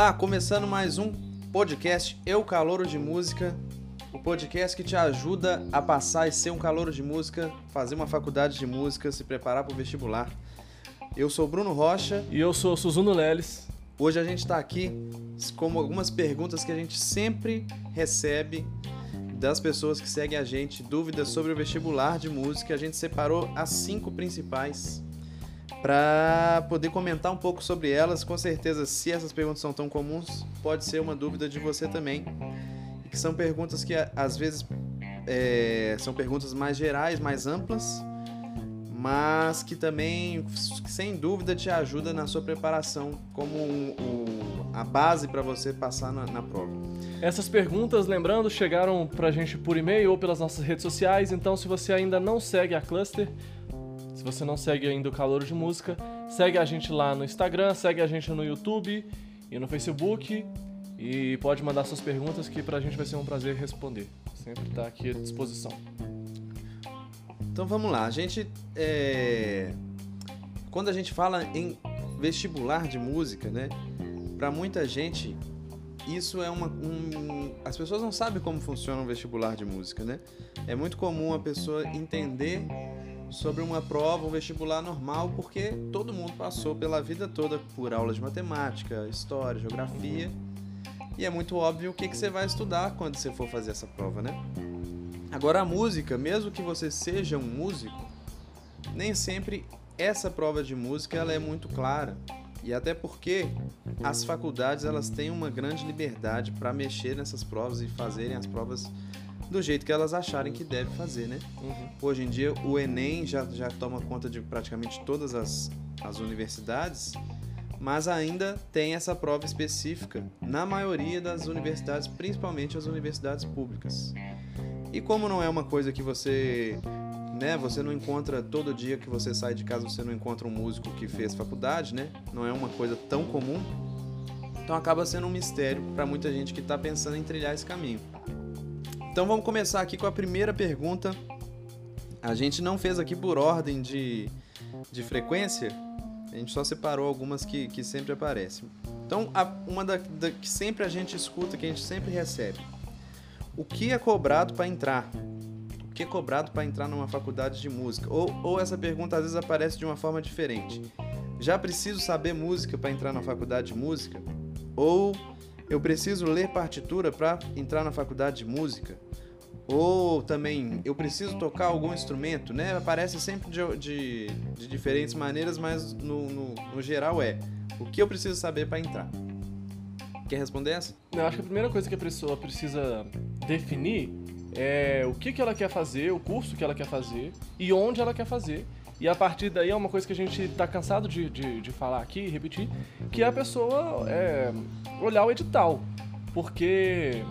lá, começando mais um podcast Eu Calouro de Música, o podcast que te ajuda a passar e ser um calouro de música, fazer uma faculdade de música, se preparar para o vestibular. Eu sou Bruno Rocha. E eu sou Suzuno Leles. Hoje a gente está aqui com algumas perguntas que a gente sempre recebe das pessoas que seguem a gente, dúvidas sobre o vestibular de música. A gente separou as cinco principais para poder comentar um pouco sobre elas. Com certeza, se essas perguntas são tão comuns, pode ser uma dúvida de você também. Que são perguntas que às vezes é, são perguntas mais gerais, mais amplas, mas que também, sem dúvida, te ajuda na sua preparação como um, um, a base para você passar na, na, prova. Essas perguntas, lembrando, chegaram para a gente por e-mail ou pelas nossas redes sociais, então se você ainda não segue a Cluster, se você não segue ainda o Calor de Música, segue a gente lá no Instagram, segue a gente no YouTube e no Facebook e pode mandar suas perguntas que pra gente vai ser um prazer responder. Sempre tá aqui à disposição. Então vamos lá, a gente é... quando a gente fala em vestibular de música, né? Para muita gente isso é uma um... as pessoas não sabem como funciona um vestibular de música, né? É muito comum a pessoa entender sobre uma prova, um vestibular normal, porque todo mundo passou pela vida toda por aulas de matemática, história, geografia, e é muito óbvio o que, que você vai estudar quando você for fazer essa prova, né? Agora, a música, mesmo que você seja um músico, nem sempre essa prova de música ela é muito clara. E até porque as faculdades elas têm uma grande liberdade para mexer nessas provas e fazerem as provas do jeito que elas acharem que deve fazer, né? Uhum. Hoje em dia o Enem já, já toma conta de praticamente todas as, as universidades, mas ainda tem essa prova específica na maioria das universidades, principalmente as universidades públicas. E como não é uma coisa que você, né, você não encontra todo dia que você sai de casa, você não encontra um músico que fez faculdade, né? Não é uma coisa tão comum. Então acaba sendo um mistério para muita gente que está pensando em trilhar esse caminho. Então vamos começar aqui com a primeira pergunta. A gente não fez aqui por ordem de, de frequência, a gente só separou algumas que, que sempre aparecem. Então, a, uma da, da, que sempre a gente escuta, que a gente sempre recebe. O que é cobrado para entrar? O que é cobrado para entrar numa faculdade de música? Ou, ou essa pergunta às vezes aparece de uma forma diferente. Já preciso saber música para entrar na faculdade de música? Ou eu preciso ler partitura para entrar na faculdade de música? Ou também, eu preciso tocar algum instrumento, né? Aparece sempre de, de, de diferentes maneiras, mas no, no, no, geral é o que eu preciso saber para entrar. Quer responder essa? Eu acho que a primeira coisa que a pessoa precisa definir é o que, que ela quer fazer, o curso que ela quer fazer e onde ela quer fazer. E a partir daí é uma coisa que a gente está cansado de, de, de, falar aqui e repetir, que é a pessoa é, olhar o edital. Porque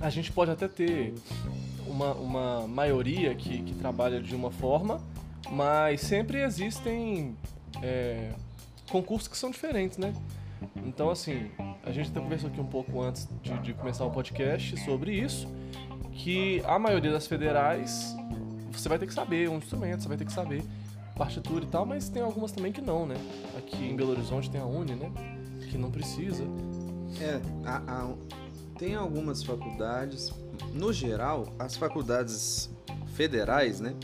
a gente pode até ter uma, uma maioria que, que trabalha de uma forma, mas sempre existem é, concursos que são diferentes, né? Então, assim, a gente até conversou aqui um pouco antes de, de começar o podcast sobre isso, que a maioria das federais você vai ter que saber um instrumento, você vai ter que saber partitura e tal, mas tem algumas também que não, né? Aqui em Belo Horizonte tem a Uni, né? Que não precisa. É, a, a, tem algumas faculdades, no geral, as faculdades federais, né?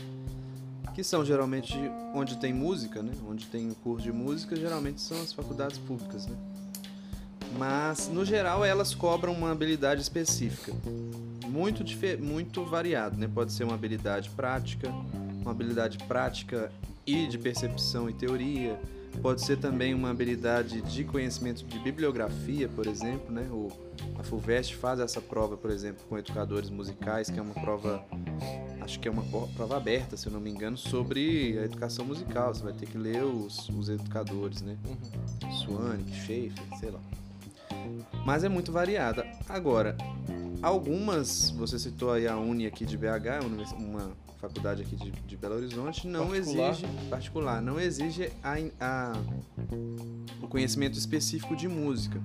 Que são geralmente onde tem música, né? Onde tem o curso de música, geralmente são as faculdades públicas, né? Mas, no geral, elas cobram uma habilidade específica. Muito, muito variado, né? Pode ser uma habilidade prática, uma habilidade prática e de percepção e teoria, Pode ser também uma habilidade de conhecimento de bibliografia, por exemplo, né? O, a FUVEST faz essa prova, por exemplo, com educadores musicais, que é uma prova, acho que é uma prova aberta, se eu não me engano, sobre a educação musical. Você vai ter que ler os, os educadores, né? Uhum. Swank, Schaefer, sei lá. Mas é muito variada. Agora, algumas, você citou aí a Uni aqui de BH, uma faculdade aqui de, de Belo Horizonte, não particular. exige particular, não exige a, a, o conhecimento específico de música.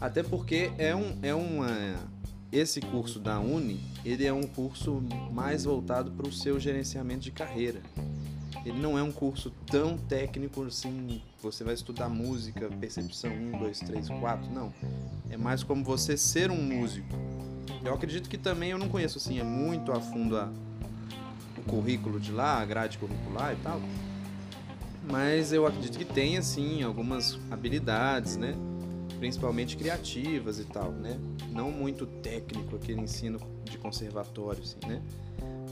Até porque é um é uma esse curso da Uni, ele é um curso mais voltado para o seu gerenciamento de carreira. Ele não é um curso tão técnico assim, você vai estudar música, percepção 1, 2, 3, 4, não. É mais como você ser um músico. Eu acredito que também, eu não conheço assim, é muito a fundo a, o currículo de lá, a grade curricular e tal. Mas eu acredito que tem, assim, algumas habilidades, né? Principalmente criativas e tal, né? Não muito técnico aquele ensino de conservatório, assim, né?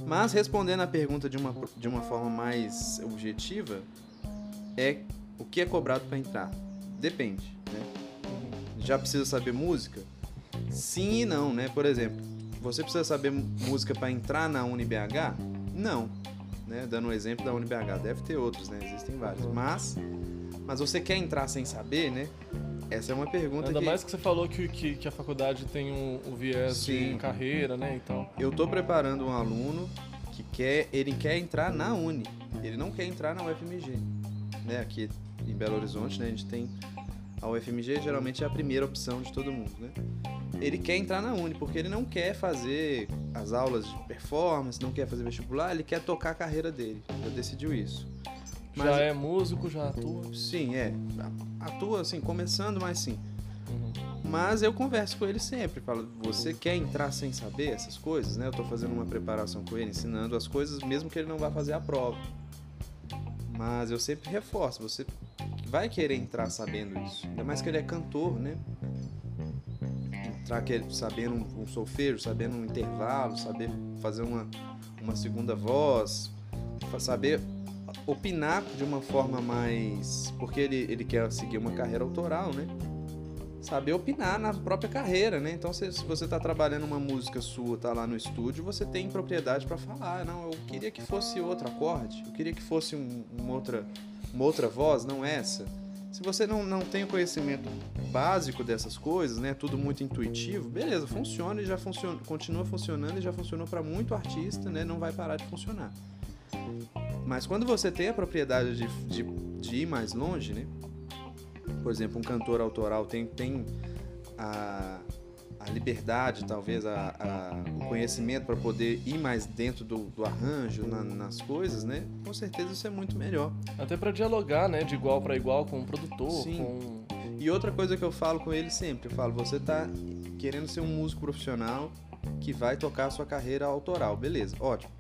Mas respondendo a pergunta de uma, de uma forma mais objetiva, é o que é cobrado para entrar? Depende, né? Já precisa saber música? Sim e não, né? Por exemplo, você precisa saber música para entrar na UniBH? Não. Né? Dando um exemplo da UniBH, deve ter outros, né? Existem vários. Mas, mas você quer entrar sem saber, né? Essa é uma pergunta Ainda que... mais que você falou que, que, que a faculdade tem um, um viés Sim. de carreira, né? Então, Eu tô preparando um aluno que quer, ele quer entrar na Uni, ele não quer entrar na UFMG, né? Aqui em Belo Horizonte, né? A gente tem a UFMG geralmente é a primeira opção de todo mundo, né? Ele quer entrar na Uni porque ele não quer fazer as aulas de performance, não quer fazer vestibular, ele quer tocar a carreira dele. Já decidiu isso. Mas- já é músico, já atua. Sim, é. Atua assim, começando, mas sim. Uhum. Mas eu converso com ele sempre, falo, você quer entrar sem saber essas coisas, né? Eu tô fazendo uma preparação com ele, ensinando as coisas, mesmo que ele não vá fazer a prova. Mas eu sempre reforço, você vai querer entrar sabendo isso. Ainda mais que ele é cantor, né? Entrar sabendo um, solfejo, sabendo um intervalo, saber fazer uma, uma segunda voz, saber opinar de uma forma mais. Porque ele, ele quer seguir uma carreira autoral, né? Saber opinar na própria carreira, né? Então, se, se você tá trabalhando uma música sua, tá lá no estúdio, você tem propriedade para falar. Não, eu queria que fosse outro acorde, eu queria que fosse um- uma, outra, uma outra voz, não essa. Se você não, não tem o conhecimento básico dessas coisas, né? Tudo muito intuitivo, beleza, funciona e já funciona, continua funcionando e já funcionou para muito artista, né? Não vai parar de funcionar. Mas quando você tem a propriedade de, de, de ir mais longe, né? Por exemplo, um cantor autoral tem, tem a, a liberdade, talvez, a, a- o conhecimento para poder ir mais dentro do, do arranjo, na- nas coisas, né? Com certeza isso é muito melhor. Até pra dialogar, né? De igual pra igual com o produtor, Sim. com. E outra coisa que eu falo com ele sempre, eu falo, você tá querendo ser um músico profissional que vai tocar a sua carreira autoral, beleza, ótimo.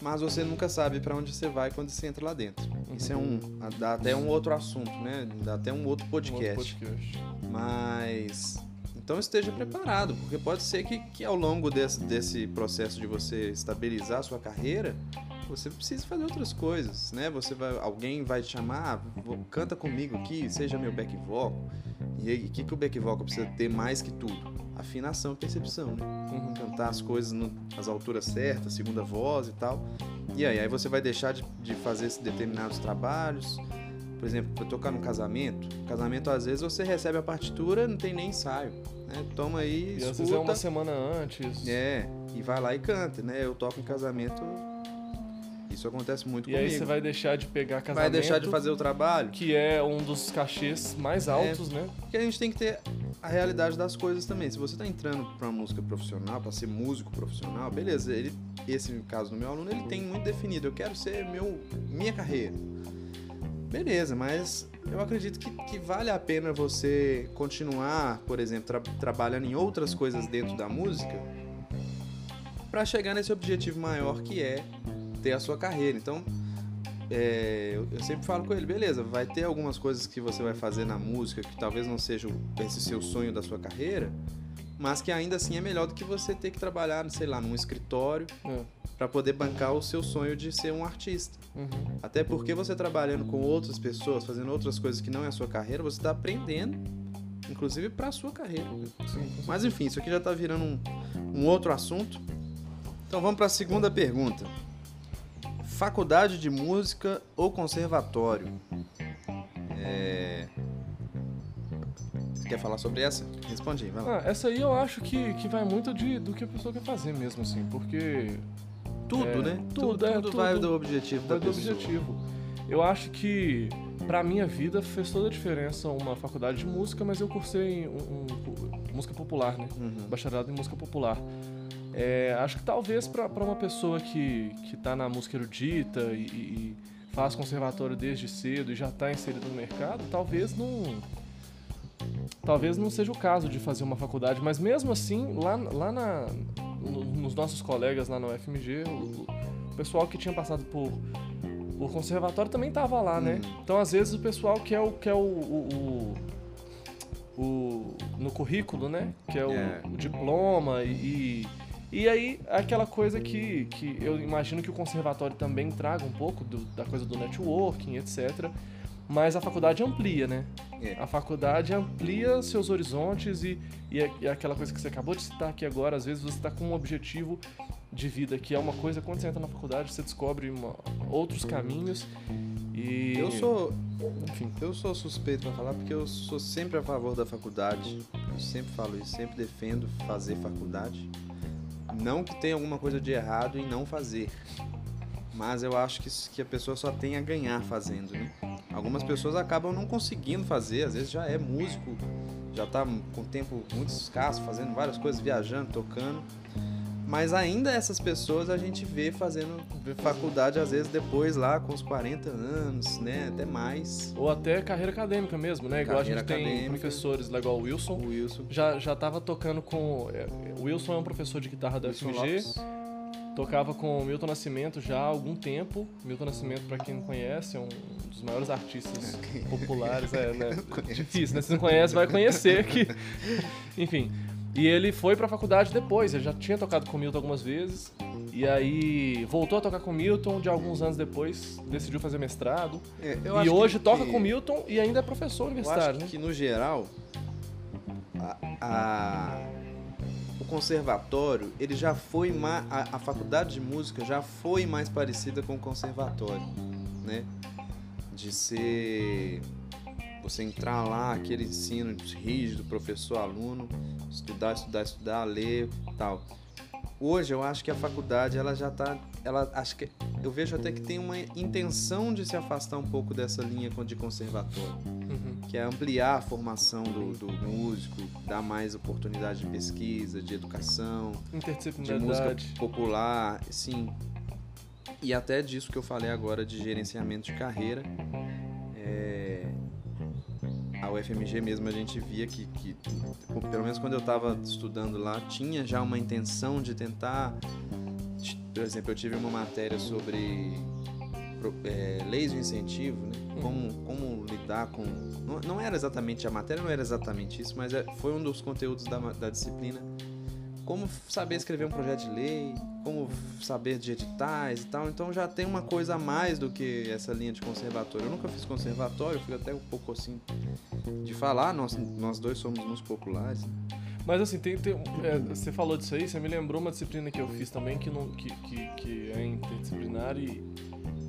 Mas você nunca sabe para onde você vai quando você entra lá dentro. Isso é um, dá até um outro assunto, né? Dá até um outro um podcast. outro podcast. Mas então esteja preparado, porque pode ser que, que ao longo desse, desse processo de você estabilizar a sua carreira, você precise fazer outras coisas, né? Você vai, alguém vai te chamar, ah, canta comigo aqui, seja meu back vocal. E aí, o que, que o back vocal precisa ter mais que tudo? Afinação e percepção, né? Uhum. Cantar as coisas no- nas alturas certas, segunda voz e tal. E aí, aí você vai deixar de, de fazer esses determinados trabalhos. Por exemplo, para tocar num casamento, casamento às vezes você recebe a partitura, não tem nem ensaio, né? Toma aí, E às vezes é escuta, uma semana antes. é, e vai lá e canta, né? Eu toco em casamento, isso acontece muito E comigo. aí você vai deixar de pegar casamento. Vai deixar de fazer o trabalho? Que é um dos cachês mais altos, né? Porque a gente tem que ter a realidade das coisas também. Se você tá entrando pra uma música profissional, pra ser músico profissional, beleza, ele, esse caso do meu aluno, ele tem muito definido, eu quero ser meu, minha carreira. Beleza, mas eu acredito que, que vale a pena você continuar, por exemplo, tra- trabalhando em outras coisas dentro da música pra chegar nesse objetivo maior que é ter a sua carreira. Então, é, eu, eu sempre falo com ele, beleza, vai ter algumas coisas que você vai fazer na música que talvez não seja esse seu sonho da sua carreira, mas que ainda assim é melhor do que você ter que trabalhar, sei lá, num escritório É. para poder bancar o seu sonho de ser um artista. Uhum. Até porque você trabalhando com outras pessoas, fazendo outras coisas que não é a sua carreira, você está aprendendo, inclusive para a sua carreira. Sim. Mas enfim, isso aqui já tá virando um, um outro assunto. Então vamos para a segunda pergunta. Faculdade de música ou conservatório? É... Você quer falar sobre essa? Responde aí, vai lá. Ah, essa aí eu acho que, que vai muito de, do que a pessoa quer fazer mesmo, assim, porque tudo, é, né? tudo, é, tudo tudo. vai do objetivo vai da do pessoa. objetivo. Eu acho que pra minha vida fez toda a diferença uma faculdade de música, mas eu cursei um, um- música popular, né? Uhum. Bacharelado em música popular. É, acho que talvez para uma pessoa que, que tá na música erudita e, e faz conservatório desde cedo e já está inserido no mercado, talvez não talvez não seja o caso de fazer uma faculdade, mas mesmo assim, lá, lá na, no, nos nossos colegas lá no FMG, o, o, pessoal que tinha passado por, por conservatório também estava lá, né? Uhum. Então, às vezes, o pessoal quer o, quer o, o, o no currículo, né? Que é o, é. o diploma e, e aí, aquela coisa que, que eu imagino que o conservatório também traga um pouco do, da coisa do networking, etc. Mas a faculdade amplia, né? É. A faculdade amplia seus horizontes e, e, é, e, aquela coisa que você acabou de citar aqui agora, às vezes você está com um objetivo de vida, que é uma coisa, quando você entra na faculdade, você descobre uma, outros caminhos e... Eu sou... Enfim. Eu sou suspeito para falar porque eu sou sempre a favor da faculdade. Eu sempre falo isso, sempre defendo fazer faculdade. Não que tenha alguma coisa de errado em não fazer, mas eu acho que, que a pessoa só tem a ganhar fazendo, né? Algumas pessoas acabam não conseguindo fazer, às vezes já é músico, já está com tempo muito escasso, fazendo várias coisas, viajando, tocando. Mas ainda essas pessoas a gente vê fazendo faculdade, às vezes, depois lá com os 40 anos, né? Até mais. Ou até carreira acadêmica mesmo, né? Igual carreira a gente acadêmica. tem professores lá, igual o Wilson. O Wilson. Já, já tava tocando com. É, o Wilson é um professor de guitarra da Wilson FMG. Lopes. Tocava com o Milton Nascimento já há algum tempo. Milton Nascimento, para quem não conhece, é um dos maiores artistas populares. É, né? Difícil, né? Se não conhece, vai conhecer que. Enfim. E ele foi pra faculdade depois, ele já tinha tocado com o Milton algumas vezes. E aí voltou a tocar com o Milton, de alguns anos depois decidiu fazer mestrado. É, e hoje que, toca que... com o Milton e ainda é professor universitário. Eu acho né? que no geral, a, a, o conservatório, ele já foi mais. A, a faculdade de música já foi mais parecida com o conservatório, né? De ser você entrar lá, aquele ensino rígido, professor, aluno, estudar, estudar, estudar, ler, tal. Hoje eu acho que a faculdade ela já está, ela acho que eu vejo até que tem uma intenção de se afastar um pouco dessa linha de conservatório, uhum. que é ampliar a formação do, do, músico, dar mais oportunidade de pesquisa, de educação, de música popular, sim, e até disso que eu falei agora de gerenciamento de carreira. É, UFMG mesmo a gente via que, que pelo menos quando eu estava estudando lá, tinha já uma intenção de tentar. Por exemplo, eu tive uma matéria sobre é, leis de incentivo, né? Uhum. como, como lidar com. Não, não, era exatamente a matéria, não era exatamente isso, mas é, foi um dos conteúdos da, da disciplina como saber escrever um projeto de lei, como saber de editais e tal. Então já tem uma coisa a mais do que essa linha de conservatório. Eu nunca fiz conservatório, fui até um pouco assim de falar, nós, nós dois somos uns populares. Mas assim, tem, tem é, você falou disso aí, você me lembrou uma disciplina que eu fiz também que, não, que, que, que é interdisciplinar e,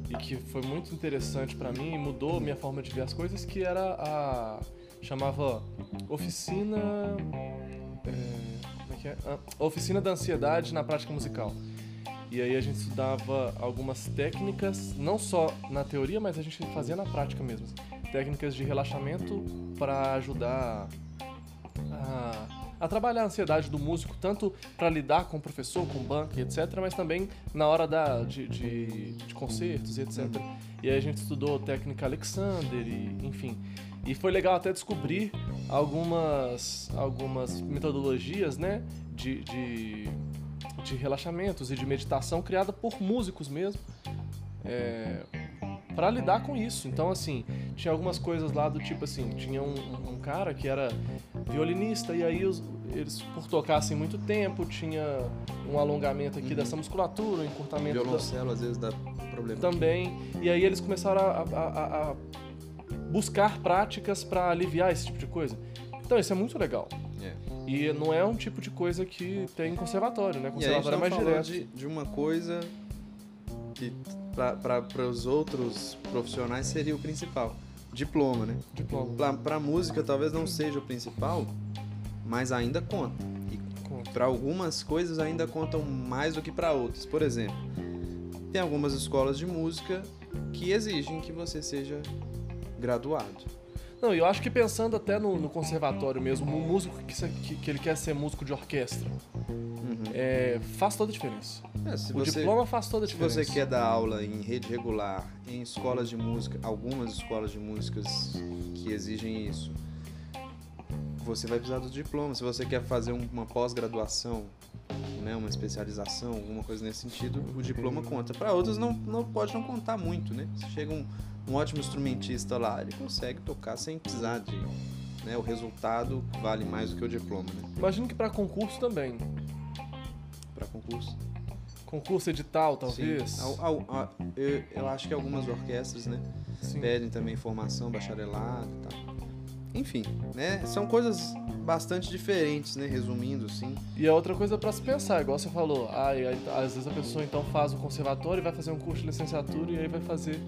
e que foi muito interessante para mim e mudou minha forma de ver as coisas, que era a. chamava Oficina. É, que é? Ah, Oficina da Ansiedade na Prática Musical. E aí a gente estudava algumas técnicas, não só na teoria, mas a gente fazia na prática mesmo. Técnicas de relaxamento para ajudar a, a, trabalhar a ansiedade do músico, tanto para lidar com o professor, com o banco, etc., mas também na hora da, de, de, de concertos etc. E aí a gente estudou técnica Alexander, e, enfim. E foi legal até descobrir algumas, algumas metodologias né, de, de, de relaxamentos e de meditação criada por músicos mesmo. É, para lidar com isso. Então, assim, tinha algumas coisas lá do tipo assim, tinha um, um cara que era violinista e aí os, eles, por tocassem muito tempo, tinha um alongamento aqui uhum. dessa musculatura, um encurtamento... Violoncelo da... às vezes dá problema. Também. Aqui. E aí eles começaram a, a, a, buscar práticas para aliviar esse tipo de coisa. Então isso é muito legal. É. E não é um tipo de coisa que tem conservatório, né? Conservatório é mais direto. De, de uma coisa que para os outros profissionais seria o principal. Diploma, né? Diploma. Para música talvez não seja o principal, mas ainda conta. E para algumas coisas ainda contam mais do que para outras. Por exemplo, tem algumas escolas de música que exigem que você seja graduado. Não, eu acho que pensando até no, no conservatório mesmo, um músico que, que, que, ele quer ser músico de orquestra. Uhum. é, faz toda a diferença. É, se O você, diploma faz toda a se diferença. você quer dar aula em rede regular, em escolas de música, algumas escolas de músicas que exigem isso, você vai precisar do diploma. Se você quer fazer um- uma pós-graduação, né, uma especialização, alguma coisa nesse sentido, o diploma conta. Para outros não, não pode não contar muito, né? Se chega um, um ótimo instrumentista lá, ele consegue tocar sem precisar de, né, o resultado vale mais do que o diploma, né? Imagino que para concurso também. Para concurso. Concurso edital, talvez. Sim. Al- al- a- eu, eu acho que algumas orquestras, né, Sim. pedem também formação, bacharelado e tal. Enfim, né, são coisas bastante diferentes, né, resumindo, assim. E é outra coisa pra se pensar, igual você falou. Ah, aí, às vezes a pessoa então faz o conservatório e vai fazer um curso de licenciatura e aí vai fazer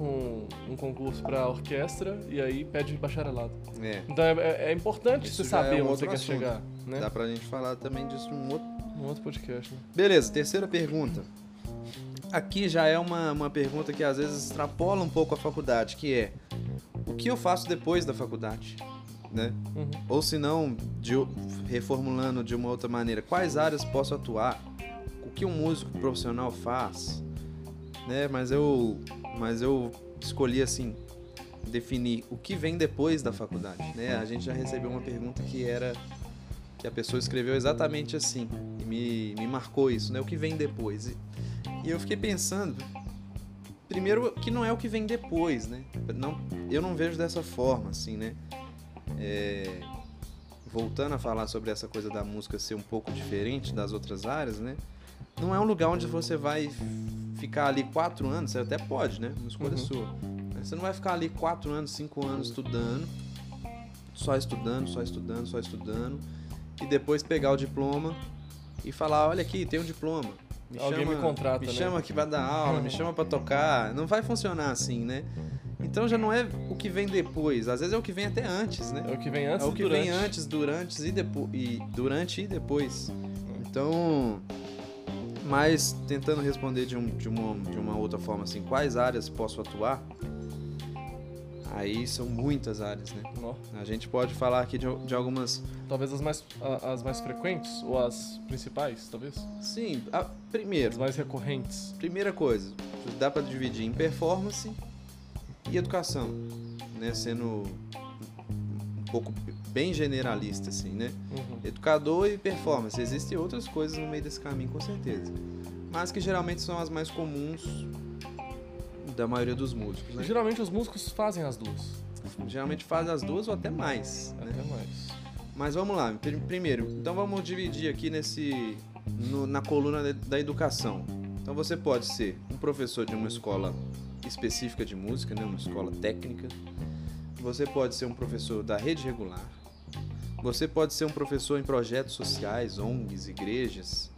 um, um concurso pra orquestra e aí pede bacharelado. É, Então é, é- é importante Isso você é saber um onde você quer assunto. chegar, né? dá pra gente falar também disso num outro... Um outro podcast, né? Beleza, terceira pergunta. Aqui já é uma, uma pergunta que às vezes extrapola um pouco a faculdade, que é o que eu faço depois da faculdade, né? Uhum. Ou se não, de reformulando de uma outra maneira, quais áreas posso atuar? O que um músico profissional faz? Né? Mas eu, mas eu escolhi assim definir o que vem depois da faculdade, né? A gente já recebeu uma pergunta que era que a pessoa escreveu exatamente assim me, me marcou isso, né? O que vem depois? E, e eu fiquei pensando, primeiro que não é o que vem depois, né? Não, eu não vejo dessa forma, assim, né? É, voltando a falar sobre essa coisa da música ser um pouco diferente das outras áreas, né? Não é um lugar onde você vai ficar ali quatro anos, você até pode, né? Uma escolha Uhum. sua. Mas você não vai ficar ali quatro anos, cinco anos estudando, só estudando, só estudando, só estudando, e depois pegar o diploma e falar, olha aqui, tem um diploma. Me Alguém chama, me contrata, me né? chama que vai dar aula, me chama pra tocar. Não vai funcionar assim, né? Então já não é o que vem depois, às vezes é o que vem até antes, né? É o que vem antes é o que durante. vem antes, durante e depois e durante e depois. Então, mas tentando responder de, um- de uma, de uma outra forma assim, quais áreas posso atuar? Aí são muitas áreas, né? A gente pode falar aqui de, de algumas. Talvez as mais, as mais frequentes ou as principais, talvez? Sim, a- primeiro, As mais recorrentes. primeira coisa, dá para dividir em performance e educação, né? Sendo um pouco bem generalista, assim, né? Uhum. Educador e performance. Existem outras coisas no meio desse caminho, com certeza. Mas que geralmente são as mais comuns da maioria dos músicos, né? Geralmente os músicos fazem as duas. Geralmente fazem as duas ou até mais, né? Até mais. Mas vamos lá. Pri- Primeiro, então vamos dividir aqui nesse no- na coluna da- da educação. Então você pode ser um professor de uma escola específica de música, né, uma escola técnica. Você pode ser um professor da rede regular. Você pode ser um professor em projetos sociais, ONGs, igrejas.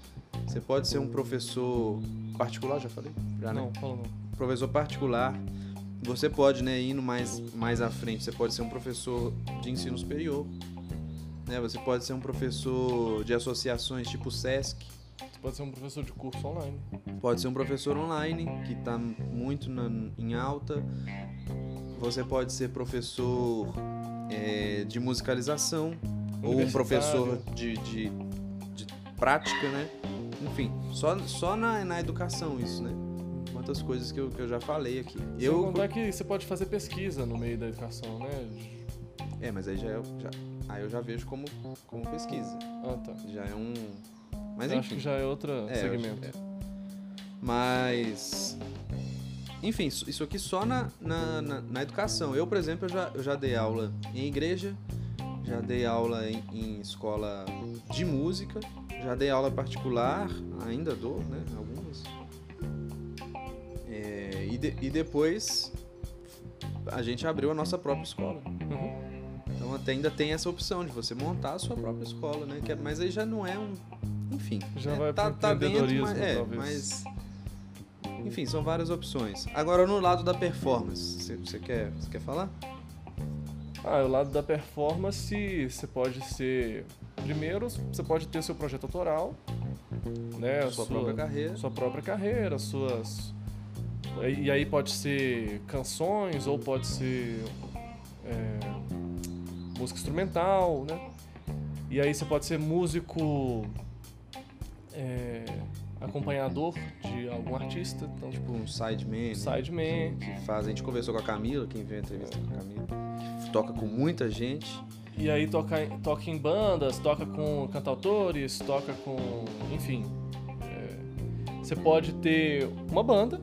Você pode ser um professor particular, já falei? Já, né? Não, fala não. Professor particular. Você pode, né, indo mais, mais à frente, você pode ser um professor de ensino superior. Né? Você pode ser um professor de associações tipo SESC. Você pode ser um professor de curso online. Pode ser um professor online, que está muito na- em alta. Você pode ser professor é, de musicalização. Ou um professor de, de, de prática, né? Enfim, só, só na, na educação isso, né? Quantas coisas que eu, que eu já falei aqui. Sem Eu, contar que você pode fazer pesquisa no meio da educação, né? É, mas aí já, é, já aí eu já vejo como, como pesquisa. Ah, tá. Já é um. Mas Eu acho enfim. que já é outro É, segmento. eu- é. Mas. Enfim, isso isso aqui só na, na, na, na educação. Eu, por exemplo, eu já, eu já dei aula em igreja, já dei aula em, em escola de música, já dei aula particular, ainda dou, né? Algumas. De- e depois a gente abriu a nossa própria escola. Uhum. Então até ainda tem essa opção de você montar a sua própria escola, né? É- mas aí já não é um. Enfim. Já é, vai tá, tá dentro, mas, é, talvez. mas. Enfim, são várias opções. Agora no lado da performance, você, quer, você quer falar? Ah, o lado da performance, você pode ser. Primeiro, você pode ter seu projeto autoral, né? a sua, própria carreira. Sua própria carreira, suas. E aí pode ser canções ou pode ser é, música instrumental, né? E aí você pode ser músico é, acompanhador de algum artista. Então, Tipo um sideman. né? sideman. Que faz. A gente conversou com a Camila, quem viu a entrevista com a Camila. Que toca com muita gente. E aí toca, em- toca em bandas, toca com cantautores, toca com. enfim. É, você pode ter uma banda,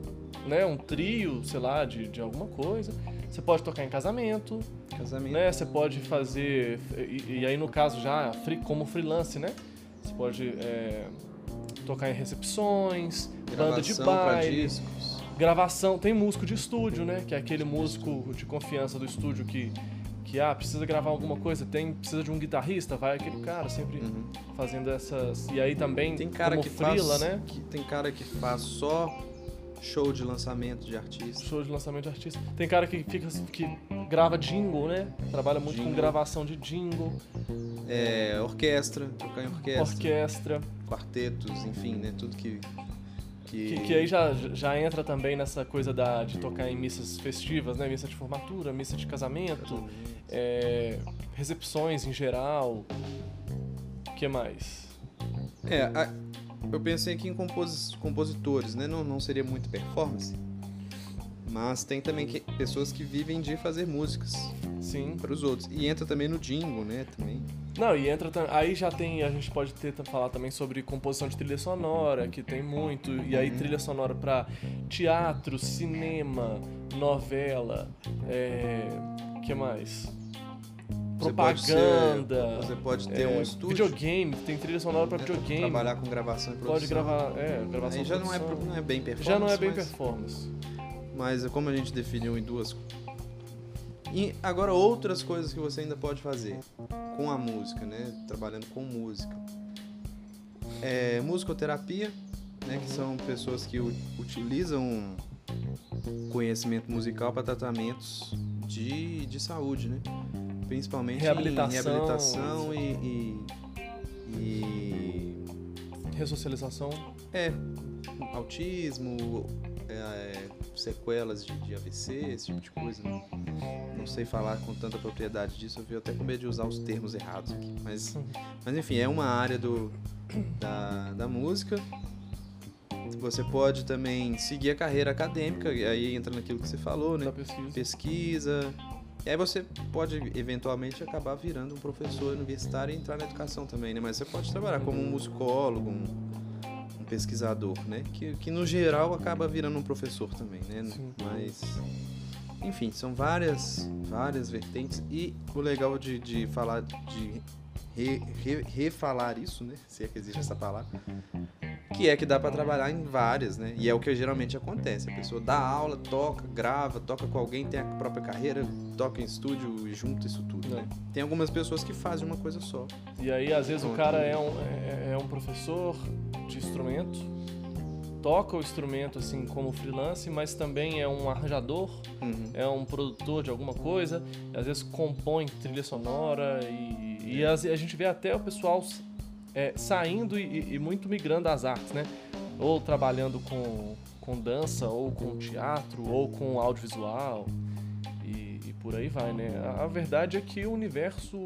né? Um trio, sei lá, de, de alguma coisa. Você pode tocar em casamento, Casamento. né? Você pode fazer. E, e aí no caso já free- como freelance, né? Você pode é, tocar em recepções, banda de Gravação baile, discos. gravação. Tem músico de estúdio, né? Que é aquele músico de confiança do estúdio que, que ah, precisa gravar alguma coisa, tem, precisa de um guitarrista, vai aquele cara sempre Uhum. fazendo essas. E aí também Tem cara como que freela, faz. né? que- tem cara que faz só show de lançamento de artista. Show de lançamento de artista. Tem cara que fica que grava jingle, né? Trabalha muito com Jingle. gravação de jingle, É, orquestra, tocar em orquestra, orquestra. quartetos, enfim, né? Tudo que. Que, Que, que aí já, já entra também nessa coisa da, de tocar em missas festivas, né? Missa de formatura, missa de casamento, é, recepções em geral. O que mais? É, a- eu pensei aqui em compos- compositores, né? Não, não seria muito performance. Mas tem também que- pessoas que vivem de fazer músicas Sim. para os outros. E entra também no jingle, né? Também. Não, e entra aí já tem, a gente pode ter falar também sobre composição de trilha sonora, que tem muito, e aí trilha sonora pra teatro, cinema, novela, é, que mais? Você pode ser- Propaganda. Você pode ter é, um estúdio. Videogame, tem trilha sonora pra né, videogame. Trabalhar com gravação e produção. Pode gravar, é, gravação Aí já não é, não é bem performance. Já não é bem mas, performance. mas como a gente definiu em duas. E agora outras coisas que você ainda pode fazer com a música, né? Trabalhando com música. É, musicoterapia, né? Que são pessoas que utilizam conhecimento musical para tratamentos de, de saúde, né? Principalmente Reabilitação. em reabilitação e, e, e Ressocialização. é, autismo, é, sequelas de, de AVC, esse tipo de coisa. Não, não sei falar com tanta propriedade disso, eu fico até com medo de usar os termos errados aqui. Mas, mas enfim, é uma área do, da, da música. Você pode também seguir a carreira acadêmica, e aí entra naquilo que você falou, né? Da pesquisa. Pesquisa. E aí você pode eventualmente acabar virando um professor universitário e entrar na educação também, né? Mas você pode trabalhar como um musicólogo, um, um pesquisador, né? Que, que no geral acaba virando um professor também, né? Sim. Mas, enfim, são várias, várias vertentes. E o legal de, de falar, de re- re- refalar isso, né? Se é que existe essa palavra. Que é que dá pra trabalhar em várias, né? E é o que geralmente acontece. A pessoa dá aula, toca, grava, toca com alguém, tem a própria carreira, toca em estúdio e junta isso tudo, né? Tem algumas pessoas que fazem uma coisa só. E aí, às vezes, o Pronto. cara é um, é, é um professor de instrumento, toca o instrumento assim como freelance, mas também é um arranjador, Uhum. é um produtor de alguma coisa, e às vezes compõe trilha sonora e, e as- a gente vê até o pessoal é, saindo e, e muito migrando às artes, né? Ou trabalhando com, com dança, ou com teatro, ou com audiovisual e, e por aí vai, né? A, a verdade é que o universo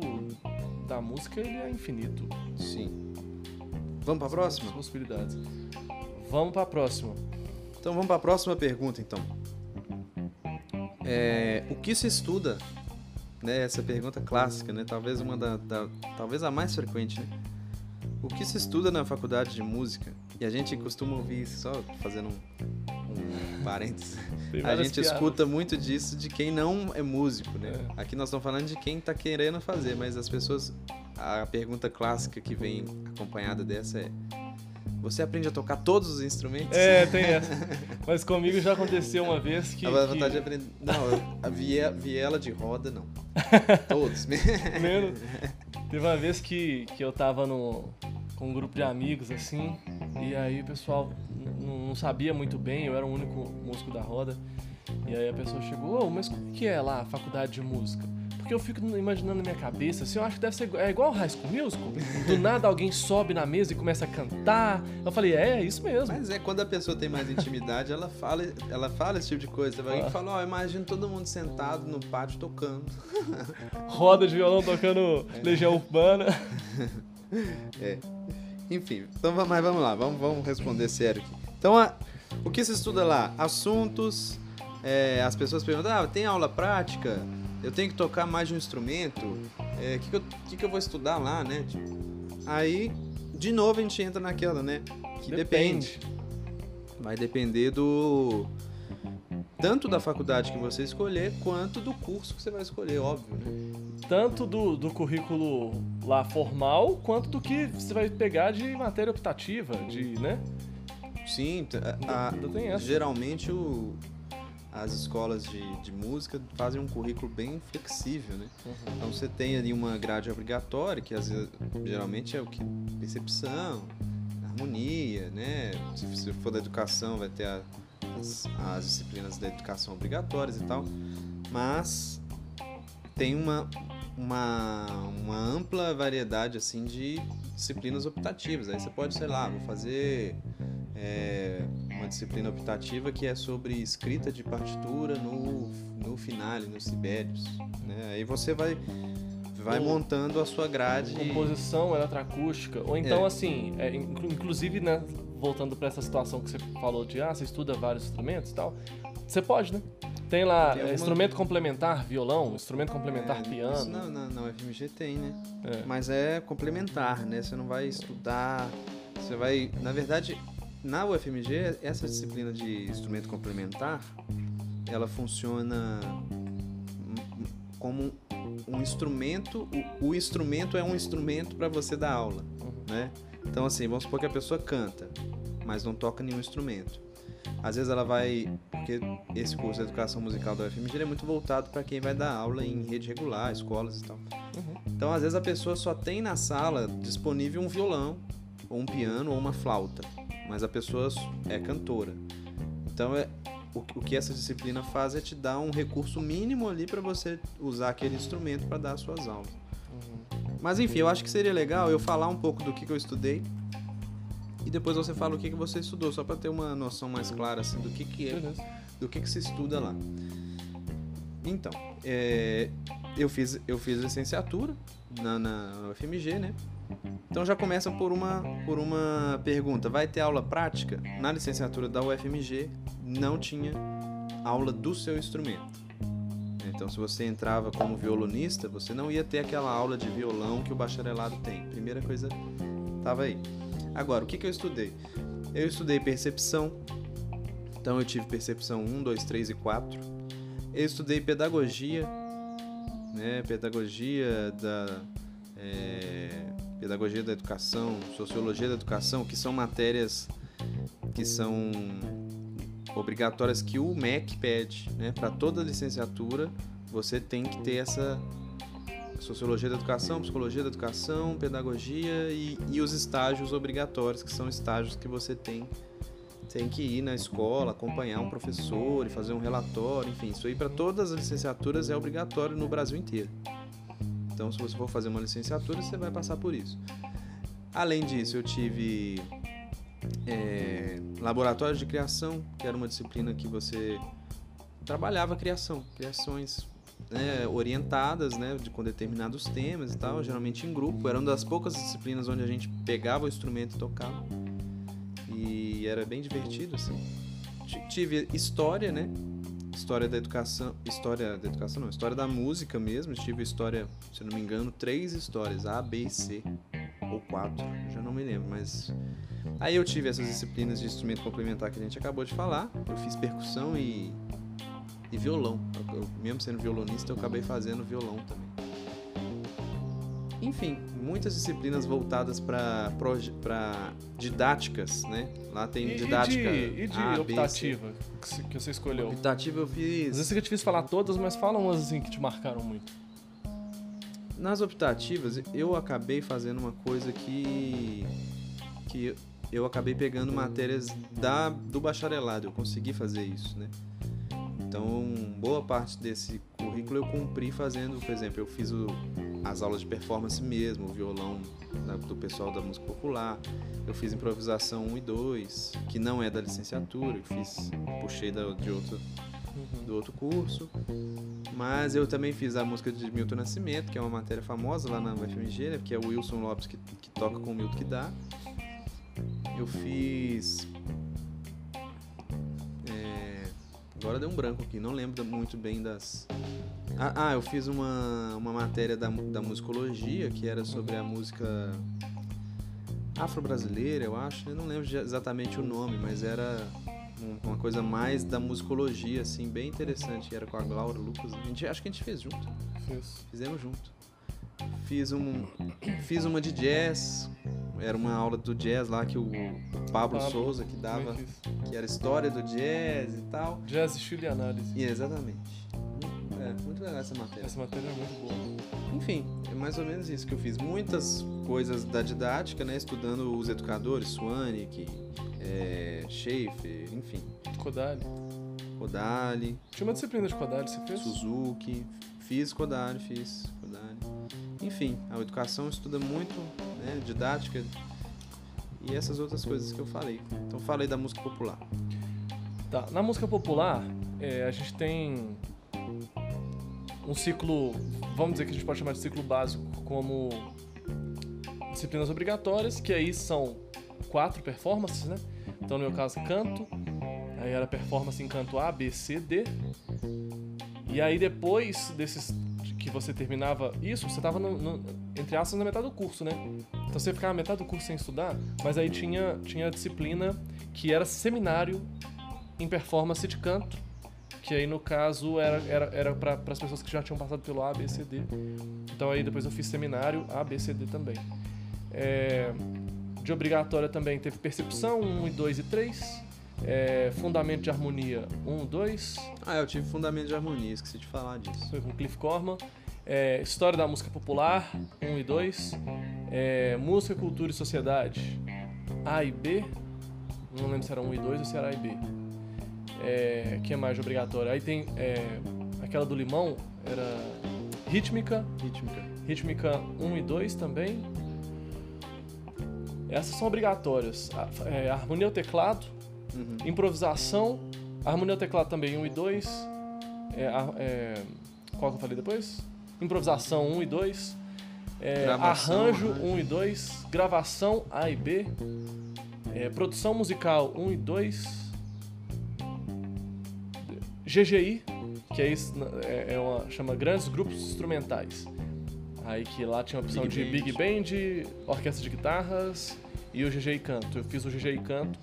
da música ele é infinito. Sim. Vamos pra próxima? As possibilidades. Vamos pra próxima. Então vamos para a próxima pergunta, então. É, o que se estuda? Né, essa pergunta clássica, né? Talvez uma da, da- talvez a mais frequente, né? O que se estuda na faculdade de música? E a gente costuma ouvir isso, só fazendo um, um parênteses. A gente piadas. escuta muito disso de quem não é músico, né? É. Aqui nós estamos falando de quem tá querendo fazer, mas as pessoas. A pergunta clássica que vem acompanhada dessa é: Você aprende a tocar todos os instrumentos? É, tem essa. Mas comigo já aconteceu uma vez que. a que- vontade de aprender. Não, a vie- viela de roda, não. Todos. Menos. Teve uma vez que, que eu tava no, com um grupo de amigos, assim, e aí o pessoal não sabia muito bem, eu era o único músico da roda. E aí a pessoa chegou, ô, mas como que é lá a faculdade de música? Porque eu fico imaginando na minha cabeça, assim, eu acho que deve ser igual- é igual o High School Musical. Do nada alguém sobe na mesa e começa a cantar. Eu falei, é, é isso mesmo. Mas é quando a pessoa tem mais intimidade, ela fala, ela fala esse tipo de coisa. Alguém Ah. fala, ó, imagina todo mundo sentado no pátio tocando. Roda de violão tocando Legião Urbana. Enfim, então mas vamos lá, vamos, vamos responder sério aqui. Então, a- o que se estuda lá? Assuntos, é, as pessoas perguntam, ah, tem aula prática? Eu tenho que tocar mais de um instrumento? O que, que, eu, que que eu vou estudar lá, né? Tipo, aí, de novo, a gente entra naquela, né? Que depende. Vai depender do... Tanto da faculdade que você escolher, quanto do curso que você vai escolher, óbvio, né? Tanto do, do currículo lá formal, quanto do que você vai pegar de matéria optativa, de, né? Sim, a- a- geralmente o- as escolas de, de música fazem um currículo bem flexível, né? Então você tem ali uma grade obrigatória, que às vezes, geralmente é o que? Percepção, harmonia, né? Se for da educação, vai ter a- as, as disciplinas da educação obrigatórias e tal. Mas tem uma, uma, uma ampla variedade assim de disciplinas optativas. Aí você pode, sei lá, vou fazer é, uma disciplina optativa que é sobre escrita de partitura no, no finale, nos Sibérios. Né? Aí você vai, vai montando a sua grade. Composição eletroacústica. Ou então, É. assim, é, inclu- inclusive, né, voltando pra essa situação que você falou de, ah, você estuda vários instrumentos e tal, você pode, né? Tem lá Tem é, instrumento complementar, violão, instrumento complementar, É, Isso piano. na, na, na UFMG tem, né? É. Mas é complementar, né? Você não vai estudar, você vai... Na verdade, na UFMG, essa disciplina de instrumento complementar, ela funciona como um instrumento, o, o instrumento é um instrumento para você dar aula, né? Então assim, vamos supor que a pessoa canta, mas não toca nenhum instrumento. Às vezes ela vai, porque esse curso de educação musical da UFMG é muito voltado para quem vai dar aula em rede regular, escolas e tal. Uhum. Então, às vezes a pessoa só tem na sala disponível um violão, ou um piano, ou uma flauta, mas a pessoa é cantora. Então, é, o, o que essa disciplina faz é te dar um recurso mínimo ali para você usar aquele instrumento para dar as suas aulas. Mas enfim, eu acho que seria legal eu falar um pouco do que, que eu estudei e depois você fala o que, que você estudou, só para ter uma noção mais clara assim, do que, que é do que, que se estuda lá. Então, é, eu, fiz, eu fiz licenciatura na, na UFMG, né? Então já começa por uma, por uma pergunta. Vai ter aula prática? Na licenciatura da UFMG não tinha aula do seu instrumento. Então se você entrava como violonista, você não ia ter aquela aula de violão que o bacharelado tem. Primeira coisa, tava aí. Agora, o que, que eu estudei? Eu estudei percepção, então eu tive percepção 1, 2, 3 e 4. Eu estudei pedagogia, né? Pedagogia da é, pedagogia da educação, sociologia da educação, que são matérias que são obrigatórias que o MEC pede, né? Para toda licenciatura, você tem que ter essa sociologia da educação, psicologia da educação, pedagogia e, e os estágios obrigatórios, que são estágios que você tem tem que ir na escola, acompanhar um professor e fazer um relatório, enfim, isso aí para todas as licenciaturas é obrigatório no Brasil inteiro. Então, se você for fazer uma licenciatura, você vai passar por isso. Além disso, eu tive é, laboratório de criação, que era uma disciplina que você trabalhava criação, criações né, orientadas, né, de, com determinados temas e tal, geralmente em grupo. Era uma das poucas disciplinas onde a gente pegava o instrumento e tocava. E era bem divertido, assim. Tive história, né? História da educação. História da educação, não. História da música mesmo. Tive história, se não me engano, três histórias: A, B e C. Ou quatro, já não me lembro, mas. Aí eu tive essas disciplinas de instrumento complementar que a gente acabou de falar. Eu fiz percussão e, e violão. Eu- mesmo sendo violonista, eu acabei fazendo violão também. Enfim, muitas disciplinas voltadas para didáticas, né? Lá tem E, didática. e de, e de A, B, optativa que se- que você escolheu? Optativa eu Às vezes fiz. fica difícil falar todas, mas fala umas assim que te marcaram muito. Nas optativas, eu acabei fazendo uma coisa que. que eu acabei pegando matérias da, do bacharelado. Eu consegui fazer isso, né? Então, boa parte desse currículo eu cumpri fazendo, por exemplo, eu fiz o- as aulas de performance mesmo, o violão da- do pessoal da música popular. Eu fiz improvisação 1 e 2, que não é da licenciatura, eu fiz, puxei da, de outra, do outro curso. Mas eu também fiz a música de Milton Nascimento, que é uma matéria famosa lá na UFMG, né, que é o Wilson Lopes que, que toca com o Milton que dá. Eu fiz. Agora deu um branco aqui, não lembro muito bem das. Ah, ah, eu fiz uma, uma matéria da, da musicologia, que era sobre a música afro-brasileira, eu acho. Eu não lembro exatamente o nome, mas era uma coisa mais da musicologia, assim, bem interessante. Era com a Glaura Lucas. A gente, acho que a gente fez junto. Fiz. Fizemos junto. Fiz, um, fiz uma de jazz. Era uma aula do jazz lá que o Pablo, Pablo Souza que dava, que era história do jazz e tal. Jazz, estilo e análise. E exatamente. É, muito legal essa matéria. Essa matéria é muito boa. Enfim, é mais ou menos isso que eu fiz. Muitas coisas da didática, né? Estudando os educadores, Swanik, é, Schaefer, enfim. Kodali. Kodali. Tinha uma disciplina de Kodali, você fez? Suzuki. Fiz Kodali, fiz Kodali. Enfim, a educação estuda muito, né? Didática e essas outras coisas que eu falei. Então falei da música popular. Tá, na música popular, é, a gente tem um ciclo, vamos dizer que a gente pode chamar de ciclo básico, como disciplinas obrigatórias, que aí são quatro performances, né? Então, no meu caso, canto, aí era performance em canto A, B, C, D. E aí, depois desses que você terminava isso, você estava, entre aspas, na metade do curso, né? Então, você ficava metade do curso sem estudar, mas aí tinha, tinha disciplina que era seminário em performance de canto, que aí, no caso, era, era, era para as pessoas que já tinham passado pelo A, B, C, D. Então, aí depois eu fiz seminário A, B, C, D também. É, de obrigatória também teve percepção 1 e 2 e 3. É, fundamento de harmonia 1, 2. Ah, eu tive fundamento de harmonia, esqueci de falar disso. Foi com Cliff Corman. É, história da música popular 1 e 2. É, música, cultura e sociedade A e B. Não lembro se era 1 e 2 ou se era A e B. É, que é mais de obrigatória? Aí tem é, aquela do limão, era rítmica. Rítmica. Rítmica 1 e 2 também. Essas são obrigatórias. É, harmonia ao teclado, uhum. improvisação, harmonia ao teclado também 1 e 2. É, é, qual que eu falei depois? Improvisação 1 e 2. É, arranjo 1 e 2. Gravação A e B. É, produção musical 1 e 2. GGI, que é, isso, é, é uma, chama Grandes Grupos Instrumentais. Aí que lá tinha a opção Big de Big Band, orquestra de guitarras, e o GG Canto. Eu fiz o GG Canto,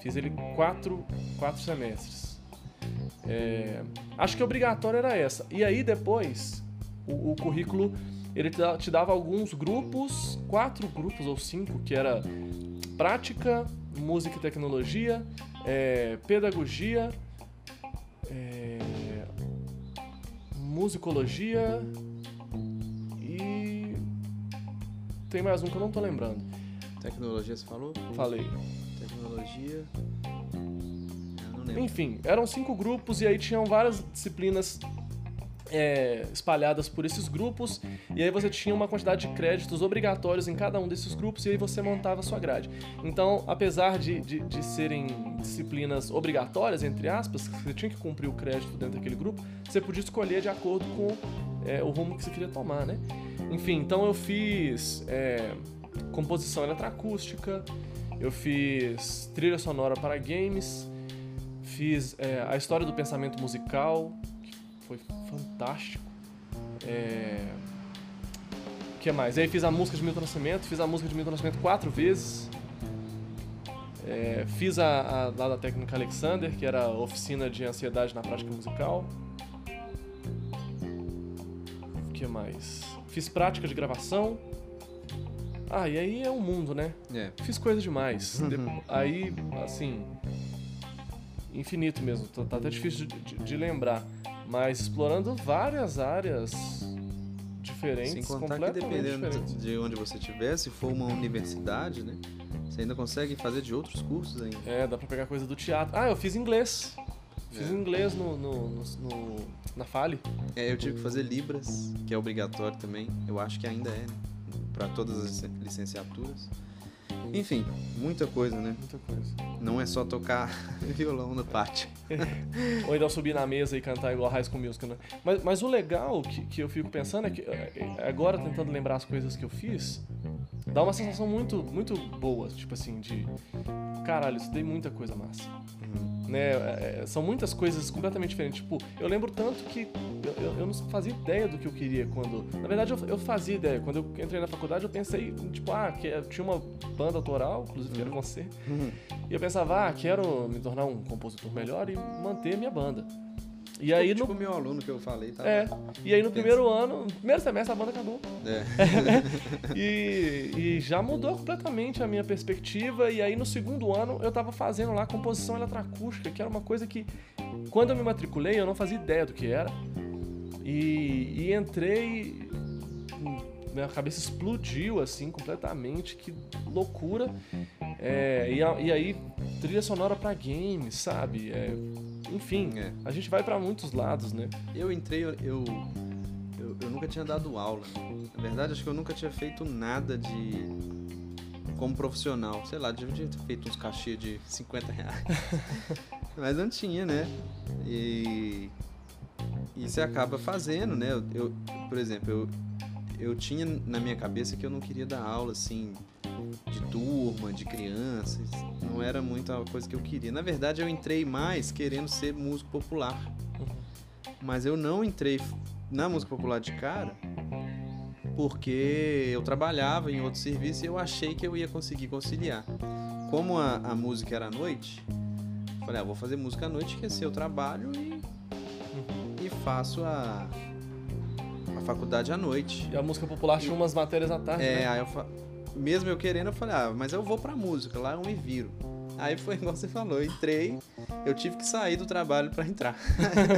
fiz ele quatro, quatro semestres. É, acho que a obrigatória era essa. E aí depois, o, o currículo ele te dava alguns grupos, quatro grupos ou cinco, que era prática, música e tecnologia, é, pedagogia, é, musicologia e tem mais um que eu não tô lembrando. Tecnologia, você falou? Falei. Tecnologia. Enfim, eram cinco grupos e aí tinham várias disciplinas é, espalhadas por esses grupos, e aí você tinha uma quantidade de créditos obrigatórios em cada um desses grupos, e aí você montava a sua grade. Então, apesar de, de, de serem disciplinas obrigatórias, entre aspas, você tinha que cumprir o crédito dentro daquele grupo, você podia escolher de acordo com é, o rumo que você queria tomar, né? Enfim, então eu fiz. É, composição eletroacústica, eu fiz trilha sonora para games, fiz é, a história do pensamento musical, que foi fantástico. É... O que mais? Aí fiz a música de Milton Nascimento, fiz a música de Milton Nascimento quatro vezes. É, fiz a, a lá da técnica Alexander, que era a oficina de ansiedade na prática musical. O que mais? Fiz prática de gravação, ah, e aí é um mundo, né? É. Fiz coisa demais. Uhum. aí, assim. Infinito mesmo. Tá, tá até difícil de, de, de, lembrar. Mas explorando várias áreas diferentes. Sem contar que dependendo diferentes. de onde você estiver, se for uma universidade, né? Você ainda consegue fazer de outros cursos ainda. É, dá pra pegar coisa do teatro. Ah, eu fiz inglês. Fiz é. inglês no, no, no, no, na Fale. É, eu tive que fazer Libras, que é obrigatório também. Eu acho que ainda é, né? Para todas as licenciaturas. Enfim, muita coisa, né? Muita coisa. Não é só tocar violão no pátio. Ou então subir na mesa e cantar igual High School Musical, né? Mas, mas o legal que, que eu fico pensando é que, é, agora tentando lembrar as coisas que eu fiz, dá uma sensação muito, muito boa, tipo assim, de caralho, estudei muita coisa massa. Né? É, é, são muitas coisas completamente diferentes. Tipo, eu lembro tanto que eu, eu, eu não fazia ideia do que eu queria quando. Na verdade, eu, eu, fazia ideia. Quando eu entrei na faculdade, eu pensei, tipo, ah, que eu tinha uma banda autoral, inclusive que era você. E eu pensava, ah, quero me tornar um compositor melhor e manter minha banda. E aí tipo no meu aluno que eu falei, tá? É. E aí no primeiro ano, no primeiro semestre a banda acabou. É. e, e já mudou completamente a minha perspectiva. E aí no segundo ano eu tava fazendo lá composição eletroacústica, que era uma coisa que quando eu me matriculei eu não fazia ideia do que era. E, e entrei minha cabeça explodiu assim completamente, que loucura. É, e, a, e, aí, trilha sonora para games, sabe? É, enfim, é. a gente vai para muitos lados, né? Eu entrei, eu, eu, eu, eu, nunca tinha dado aula. Na verdade, acho que eu nunca tinha feito nada de. como profissional. Sei lá, devia ter feito uns cachê de 50 reais. Mas não tinha, né? E. E você acaba fazendo, né? Eu, eu por exemplo, eu, eu tinha na minha cabeça que eu não queria dar aula assim de turma, de crianças. Não era muito a coisa que eu queria. Na verdade, eu entrei mais querendo ser músico popular. Mas eu não entrei na música popular de cara porque eu trabalhava em outro serviço e eu achei que eu ia conseguir conciliar. Como a, a música era à noite, falei, ah, vou fazer música à noite, que é seu trabalho e, e faço a, faculdade à noite. E a música popular tinha umas matérias à tarde. É, né? aí eu fa... mesmo eu querendo, eu falei, ah, mas eu vou pra música, lá eu me viro. Aí foi igual você falou, eu entrei, eu tive que sair do trabalho para entrar.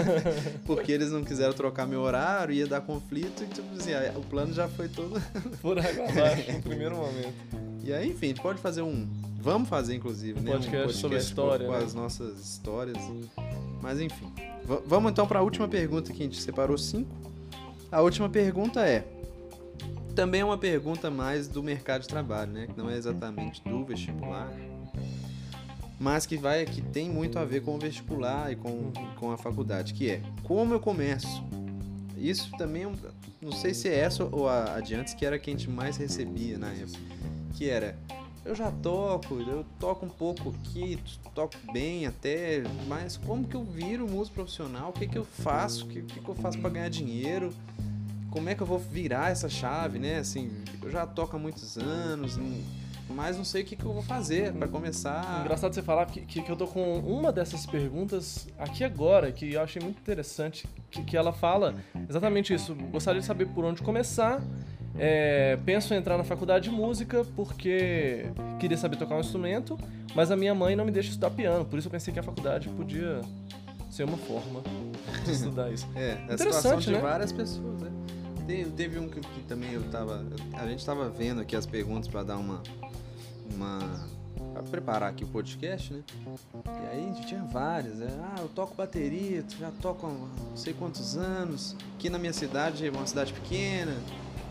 Porque eles não quiseram trocar meu horário, ia dar conflito, e tipo assim, o plano já foi todo. Por água abaixo, no primeiro momento. E aí, enfim, a gente pode fazer um. Vamos fazer, inclusive, um né? Podcast, um podcast sobre a história. Com, né? as nossas histórias. Mas enfim. V vamos então para a última pergunta que a gente separou cinco. A última pergunta é: também é uma pergunta mais do mercado de trabalho, né? Que não é exatamente do vestibular, mas que vai que tem muito a ver com o vestibular e com, com a faculdade, que é como eu começo. Isso também não sei se é essa ou a adiante que era quem a gente mais recebia na época, que era eu já toco, eu toco um pouco aqui, toco bem até, mas como que eu viro músico profissional? O que que eu faço? O que, que, que eu faço para ganhar dinheiro? Como é que eu vou virar essa chave, né? Assim, eu já toco há muitos anos, mas não sei o que, que eu vou fazer para começar. Engraçado você falar que, que, que, eu tô com uma dessas perguntas aqui agora, que eu achei muito interessante, que, que ela fala exatamente isso. Gostaria de saber por onde começar é, penso em entrar na faculdade de música porque queria saber tocar um instrumento, mas a minha mãe não me deixa estudar piano, por isso eu pensei que a faculdade podia ser uma forma de estudar isso. é, a situação de né? várias pessoas, né? Teve, teve um que, que, também eu tava. A gente tava vendo aqui as perguntas para dar uma. uma pra preparar aqui o podcast, né? E aí a gente tinha várias, né? Ah, eu toco bateria, já toco há não sei quantos anos. Aqui na minha cidade, é uma cidade pequena,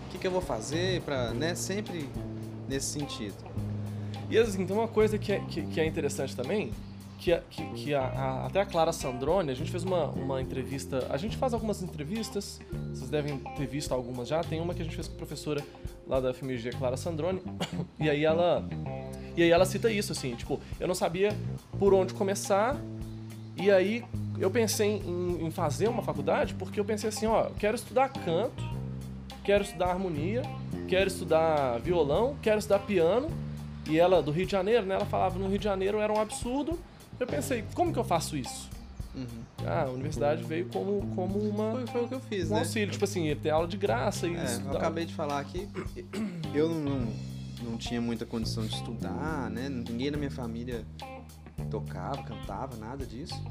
o que, que eu vou fazer para, né, sempre nesse sentido. E assim, tem uma coisa que é, que, que é interessante também, que, que, que a, a, até a Clara Sandrone, a gente fez uma, uma entrevista, a gente faz algumas entrevistas, vocês devem ter visto algumas já, tem uma que a gente fez com a professora lá da FMG, Clara Sandrone, e aí ela e aí ela cita isso, assim, tipo, eu não sabia por onde começar, e aí eu pensei em, em fazer uma faculdade porque eu pensei assim, ó, eu quero estudar canto, quero estudar harmonia, quero estudar violão, quero estudar piano. E ela, do Rio de Janeiro, né? Ela falava no Rio de Janeiro era um absurdo. Eu pensei, como que eu faço isso? Uhum. Ah, a universidade veio como, como uma. Foi, foi o que eu fiz, um né? auxílio, tipo assim, ter aula de graça e é, Eu acabei de falar aqui, eu não, não, não tinha muita condição de estudar, né? Ninguém na minha família tocava, cantava, nada disso.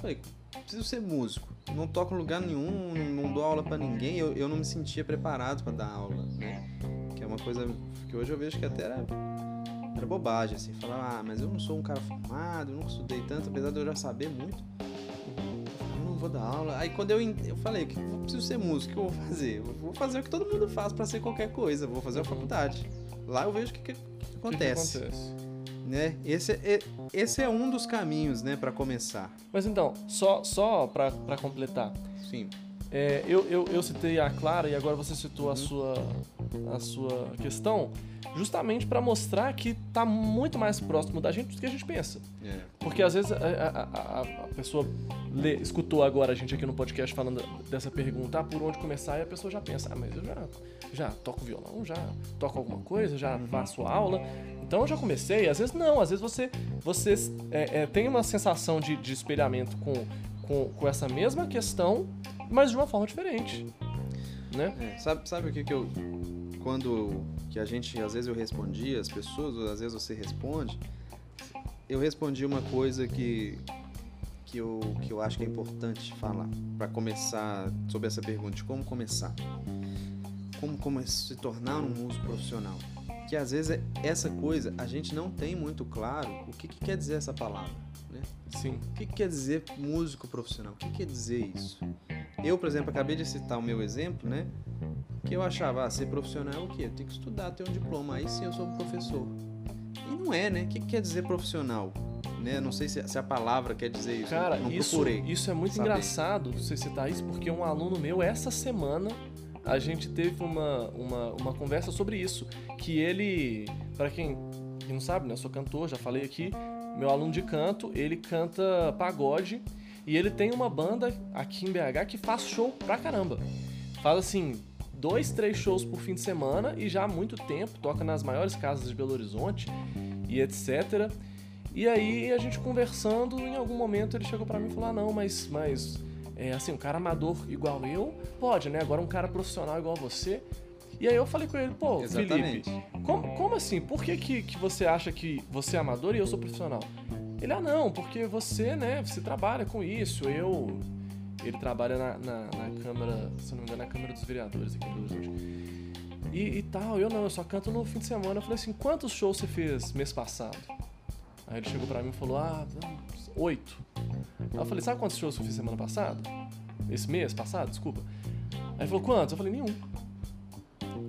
Falei, preciso ser músico. Não toco em lugar nenhum, não dou aula para ninguém. Eu, eu não me sentia preparado para dar aula, né? Que é uma coisa que hoje eu vejo que até era, era bobagem, assim. Falar, ah, mas eu não sou um cara formado, eu nunca estudei tanto, apesar de eu já saber muito. Eu não vou dar aula. Aí quando eu, eu falei eu preciso ser músico, o que eu vou fazer? Eu vou fazer o que todo mundo faz para ser qualquer coisa. Vou fazer a faculdade. lá eu vejo o que, que, que O que que acontece. Né? Esse, é, esse é um dos caminhos, né, para começar. Mas então, só, só pra completar. Sim. É, eu, eu, eu citei a Clara e agora você citou a Uhum. sua, a sua questão, justamente pra mostrar que tá muito mais próximo da gente do que a gente pensa. É. Porque às vezes a, a, a- a pessoa lê- escutou agora a gente aqui no podcast falando dessa pergunta, ah, por onde começar, e a pessoa já pensa, ah, mas eu já, já toco violão, já toco alguma coisa, já faço aula, então eu já comecei. Às vezes não, às vezes você, você é, é, tem uma sensação de, de espelhamento com, com, com essa mesma questão, mas de uma forma diferente. Né? É, sabe, sabe o que que eu quando que a gente às vezes eu respondia as pessoas, às vezes você responde, eu respondi uma coisa que que eu, que eu acho que é importante falar para começar sobre essa pergunta de como começar. Como, como se tornar um músico profissional. Que às vezes é- essa coisa a gente não tem muito claro o que, que quer dizer essa palavra. Né? Sim. O que, que quer dizer músico profissional? O que quer dizer isso? Eu, por exemplo, acabei de citar o meu exemplo, né? Que eu achava, ah, ser profissional é o quê? Eu tenho que estudar, ter um diploma, aí sim eu sou professor. E não é, né? O que, que quer dizer profissional? Né? Não sei se, se a palavra quer dizer isso. Cara, não isso, procurei. isso é muito saber. engraçado você citar isso, porque um aluno meu, essa semana, a gente teve uma, uma, uma conversa sobre isso. Que ele, para quem, não sabe, né? Eu sou cantor, já falei aqui. Meu aluno de canto, ele canta pagode e ele tem uma banda aqui em BH que faz show pra caramba. Faz assim, dois, três shows por fim de semana e já há muito tempo, toca nas maiores casas de Belo Horizonte e etc. E aí a gente conversando, em algum momento ele chegou pra mim e falou: ah, não, mas, mas é, assim, um cara amador igual eu, pode, né? Agora um cara profissional igual você. E aí eu falei com ele, pô, Exatamente. Felipe, como, como assim? Por que, que, que você acha que você é amador e eu sou profissional? Ele, ah, não, porque você, né, você trabalha com isso, eu. Ele trabalha na, na, na Câmara, se não me engano, na Câmara dos Vereadores aqui Belo Horizonte. E, e tal, eu não, eu só canto no fim de semana. Eu falei assim, quantos shows você fez mês passado? Aí ele chegou pra mim e falou, ah, oito. Aí eu falei, sabe quantos shows eu fiz semana passada? Esse mês passado, desculpa. Aí ele falou, quantos? Eu falei, nenhum.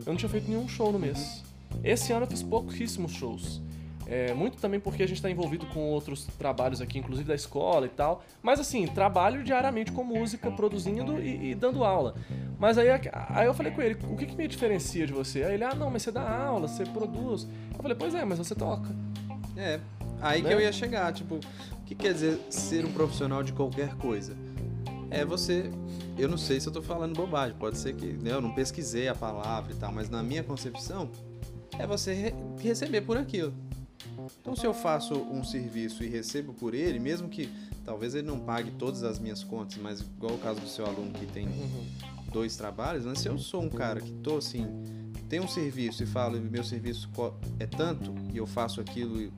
Eu não tinha feito nenhum show no mês. Esse ano eu fiz pouquíssimos shows. É, muito também porque a gente está envolvido com outros trabalhos aqui, inclusive da escola e tal. Mas assim, trabalho diariamente com música, produzindo e, e dando aula. Mas aí, aí eu falei com ele, o que, que me diferencia de você? Aí ele, ah não, mas você dá aula, você produz. Eu falei, pois é, mas você toca. É, aí que Né? eu ia chegar, tipo, que quer dizer ser um profissional de qualquer coisa? É você, eu não sei se eu tô falando bobagem, pode ser que, né, eu não pesquisei a palavra e tal, mas na minha concepção, é você re- receber por aquilo. Então se eu faço um serviço e recebo por ele, mesmo que talvez ele não pague todas as minhas contas, mas igual o caso do seu aluno que tem Uhum. dois trabalhos, mas se eu sou um cara que tô assim, tem um serviço e falo, meu serviço é tanto e eu faço aquilo,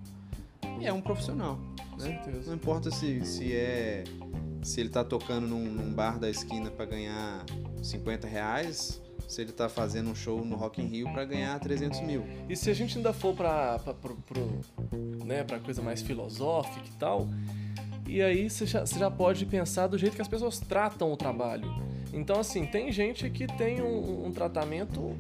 é um profissional, Com né? Não certeza. importa se, se é se ele tá tocando num, num bar da esquina para ganhar 50 reais, se ele tá fazendo um show no Rock in Rio para ganhar 300 mil. E se a gente ainda for pra, pra, pro, pro- né, pra coisa mais filosófica e tal, e aí você já, você já pode pensar do jeito que as pessoas tratam o trabalho. Então, assim, tem gente que tem um, um tratamento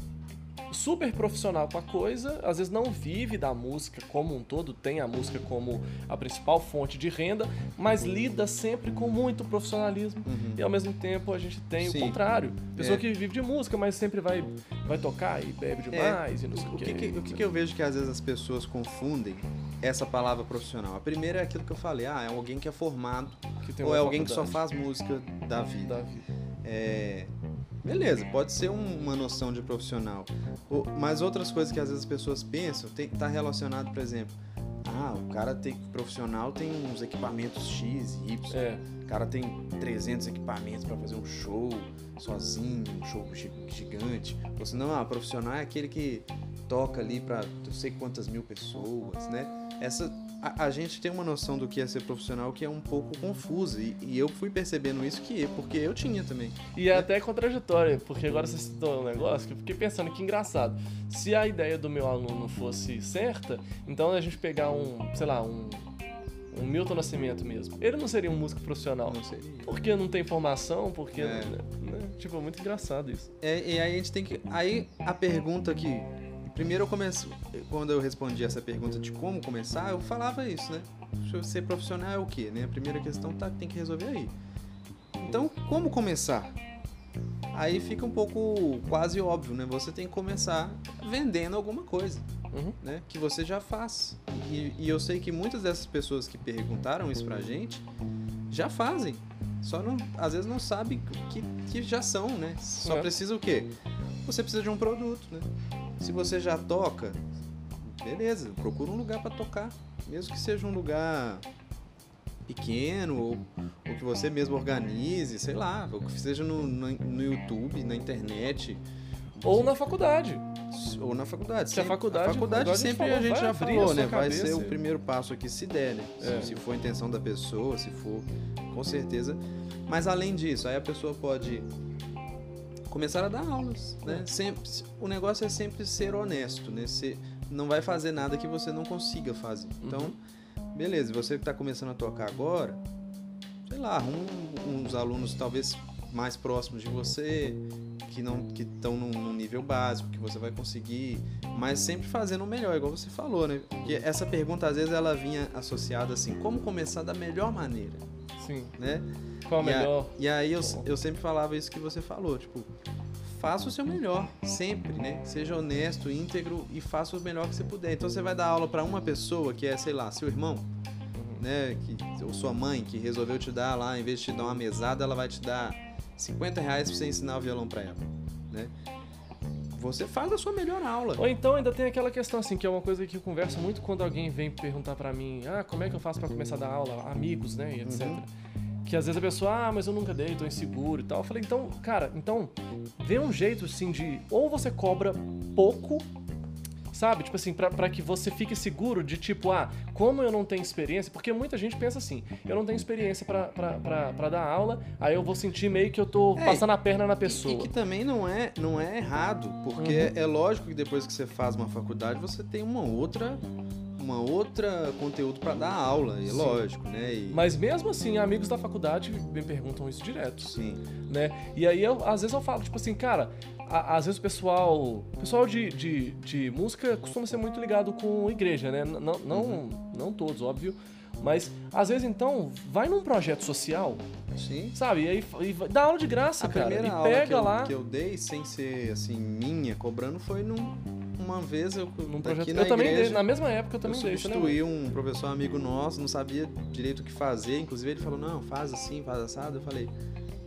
super profissional com a coisa, às vezes não vive da música como um todo, tem a música como a principal fonte de renda, mas lida sempre com muito profissionalismo. E ao mesmo tempo a gente tem Sim. o contrário. Pessoa É. que vive de música, mas sempre vai, vai tocar e bebe demais e não sei o, O que, que- o que que eu vejo que às vezes as pessoas confundem essa palavra profissional? A primeira é aquilo que eu falei, ah, é alguém que é formado que tem ou é alguém que só faz música da vida. da vida. É, beleza, pode ser um- uma noção de profissional. O- Mas outras coisas que às vezes as pessoas pensam, tem, tá relacionado, por exemplo, ah, o cara tem profissional tem uns equipamentos X e Y. É, O cara tem 300 equipamentos para fazer um show sozinho, um show gi- gigante. Ou senão, ah, profissional é aquele que toca ali para não sei quantas mil pessoas, né? Essa a, a gente tem uma noção do que é ser profissional que é um pouco confusa e, e eu fui percebendo isso que porque eu tinha também. E é até contraditório, porque agora você citou um negócio que eu fiquei pensando que engraçado. Se a ideia do meu aluno fosse certa, então a gente pegar um, sei lá, um, um Milton Nascimento mesmo, ele não seria um músico profissional. Não seria. Porque não tem formação, porque. É. né, Tipo, é muito engraçado isso. É, e aí a gente tem que. Aí a pergunta que primeiro eu começo, quando eu respondi essa pergunta de como começar, eu falava isso, né? Ser profissional é o quê, né? A primeira questão tá, tem que resolver aí. Então, como começar? Aí fica um pouco quase óbvio, né? Você tem que começar vendendo alguma coisa, Uhum. né? Que você já faz. E, e eu sei que muitas dessas pessoas que perguntaram isso pra gente já fazem. Só não, às vezes não sabe que, que já são, né? Só É. precisa o quê? Você precisa de um produto, né? Se você já toca, beleza, procura um lugar para tocar, mesmo que seja um lugar pequeno ou, ou que você mesmo organize, sei lá, ou que seja no, no, no YouTube, na internet Ou na faculdade. ou na faculdade. Que a Sempre- faculdade- faculdade igual a gente sempre falou, a gente já a falou, né? Vai cabeça. ser o primeiro passo aqui, se der, né? Se- É. Se, for a intenção da pessoa, se for, com certeza. Mas além disso, aí a pessoa pode começar a dar aulas, né? Sempre, o negócio é sempre ser honesto, né? Você não vai fazer nada que você não consiga fazer. Então, Uhum. beleza, você que está começando a tocar agora, sei lá, arruma um- uns alunos talvez mais próximos de você, que não que estão num, num nível básico, que você vai conseguir, mas sempre fazendo o melhor, igual você falou, né? Porque essa pergunta às vezes ela vinha associada assim, como começar da melhor maneira, Sim. né? Qual a E a- melhor? E aí eu, eu sempre falava isso que você falou, tipo, faça o seu melhor, sempre, né? Seja honesto, íntegro e faça o melhor que você puder. Então você vai dar aula para uma pessoa que é, sei lá, seu irmão, Uhum. né, que, ou sua mãe que resolveu te dar lá, em vez de te dar uma mesada, ela vai te dar 50 reais pra você ensinar o violão pra ela, né? Você faz a sua melhor aula. Ou então ainda tem aquela questão assim, que é uma coisa que eu converso muito quando alguém vem perguntar pra mim, ah, como é que eu faço pra começar a dar aula? Amigos, né, e etc. Uhum. Que às vezes a pessoa, ah, mas eu nunca dei, tô inseguro e tal. Eu falei, então, cara, então, vê um jeito assim de. Ou você cobra pouco, sabe? Tipo assim, pra que você fique seguro de tipo, ah, como eu não tenho experiência, porque muita gente pensa assim, eu não tenho experiência pra dar aula, aí eu vou sentir meio que eu tô É, passando a perna na E pessoa. que também não é, não é errado, porque Uhum. é lógico que depois que você faz uma faculdade, você tem uma outra uma outra conteúdo pra dar aula, é lógico, né? E, Mas mesmo assim, amigos da faculdade me perguntam isso direto. sim. né? E aí, eu, às vezes eu falo, tipo assim, cara, a- às vezes o pessoal, o pessoal de, de, de música costuma ser muito ligado com igreja, né? Não, não, não todos, óbvio. Mas, às vezes, então, vai num projeto social, Sim. sabe? E aí e dá aula de graça, A cara. primeira E aula pega que eu, lá que eu dei, sem ser assim, minha, cobrando, foi num, uma vez eu, num projeto. na Eu também igreja, dei, na mesma época eu eu também dei, você lembra? substituí um professor amigo nosso, não sabia direito o que fazer, inclusive ele falou, não, faz assim, faz assado, eu falei,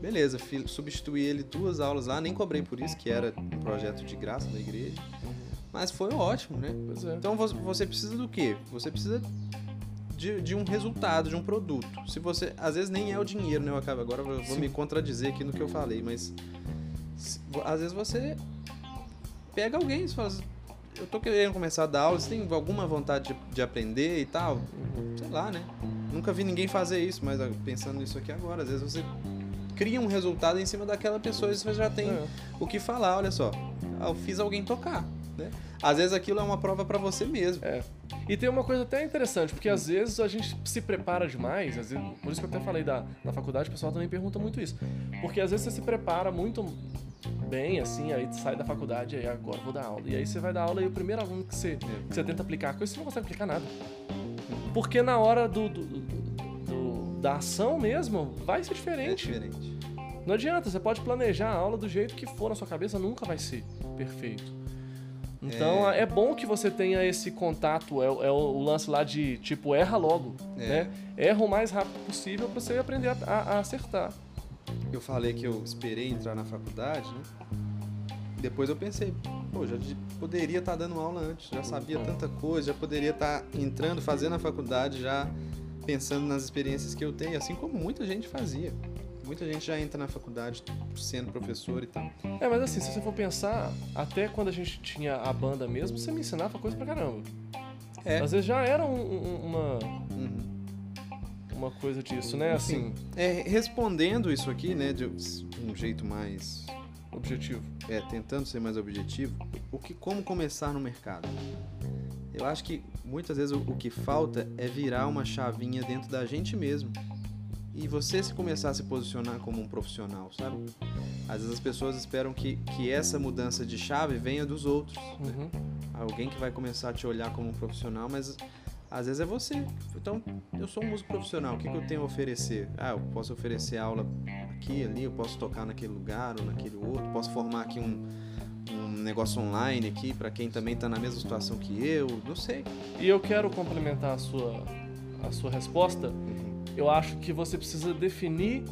beleza, substituí ele duas aulas lá, nem cobrei por isso, que era um projeto de graça da igreja, mas foi ótimo, né? Pois é. Então você- precisa do quê? Você precisa de, de um resultado, de um produto. Se você. Às vezes nem é o dinheiro, né? Eu acabo, agora eu vou Sim. me contradizer aqui no que eu falei, mas. se- às vezes você pega alguém e fala assim, eu tô querendo começar a dar aula, você tem alguma vontade de, de aprender e tal? Sei lá, né? Nunca vi ninguém fazer isso, mas pensando nisso aqui agora, às vezes você cria um resultado em cima daquela pessoa e você já tem É. o que falar, olha só. ah, Eu fiz alguém tocar, né? Às vezes aquilo é uma prova pra você mesmo. É. E tem uma coisa até interessante, porque às vezes a gente se prepara demais, às vezes, por isso que eu até falei da, da faculdade, o pessoal também pergunta muito isso. Porque às vezes você se prepara muito bem, assim, aí sai da faculdade, aí agora eu vou dar aula. E aí você vai dar aula e o primeiro aluno que você, que você tenta aplicar a coisa, você não consegue aplicar nada. Porque na hora do, do- do- da ação mesmo, vai ser É diferente. Não adianta, você pode planejar a aula do jeito que for na sua cabeça, nunca vai ser perfeito. Então é, bom que você tenha esse contato, é, o- é o lance lá de tipo, erra logo, É. né? Erra o mais rápido possível pra você aprender a, a- a acertar. Eu falei que eu esperei entrar na faculdade, né? Depois eu pensei, pô, já de- poderia estar dando aula antes, já sabia tanta coisa, já poderia estar entrando, fazendo a faculdade, já pensando nas experiências que eu tenho, assim como muita gente fazia. Muita gente já entra na faculdade sendo professor e tal. É, mas assim, se você for pensar, até quando a gente tinha a banda mesmo, você me ensinava coisa pra caramba. É. Às vezes já era um- um- uma, Uhum. uma coisa disso, né? Assim, É, respondendo isso aqui, né, de um jeito mais objetivo. é, tentando ser mais objetivo, o que, como começar no mercado? Eu acho que muitas vezes o, o que falta é virar uma chavinha dentro da gente mesmo. E você se começar a se posicionar como um profissional, sabe? Às vezes as pessoas esperam que, que essa mudança de chave venha dos outros. Uhum. alguém que vai começar a te olhar como um profissional, mas às vezes é você. Então, eu sou um músico profissional, o que, que eu tenho a oferecer? Ah, eu posso oferecer aula aqui, ali, eu posso tocar naquele lugar ou naquele outro, posso formar aqui um, um negócio online aqui para quem também está na mesma situação que eu, não sei. E eu quero complementar a sua, a sua resposta. Eu acho que você precisa definir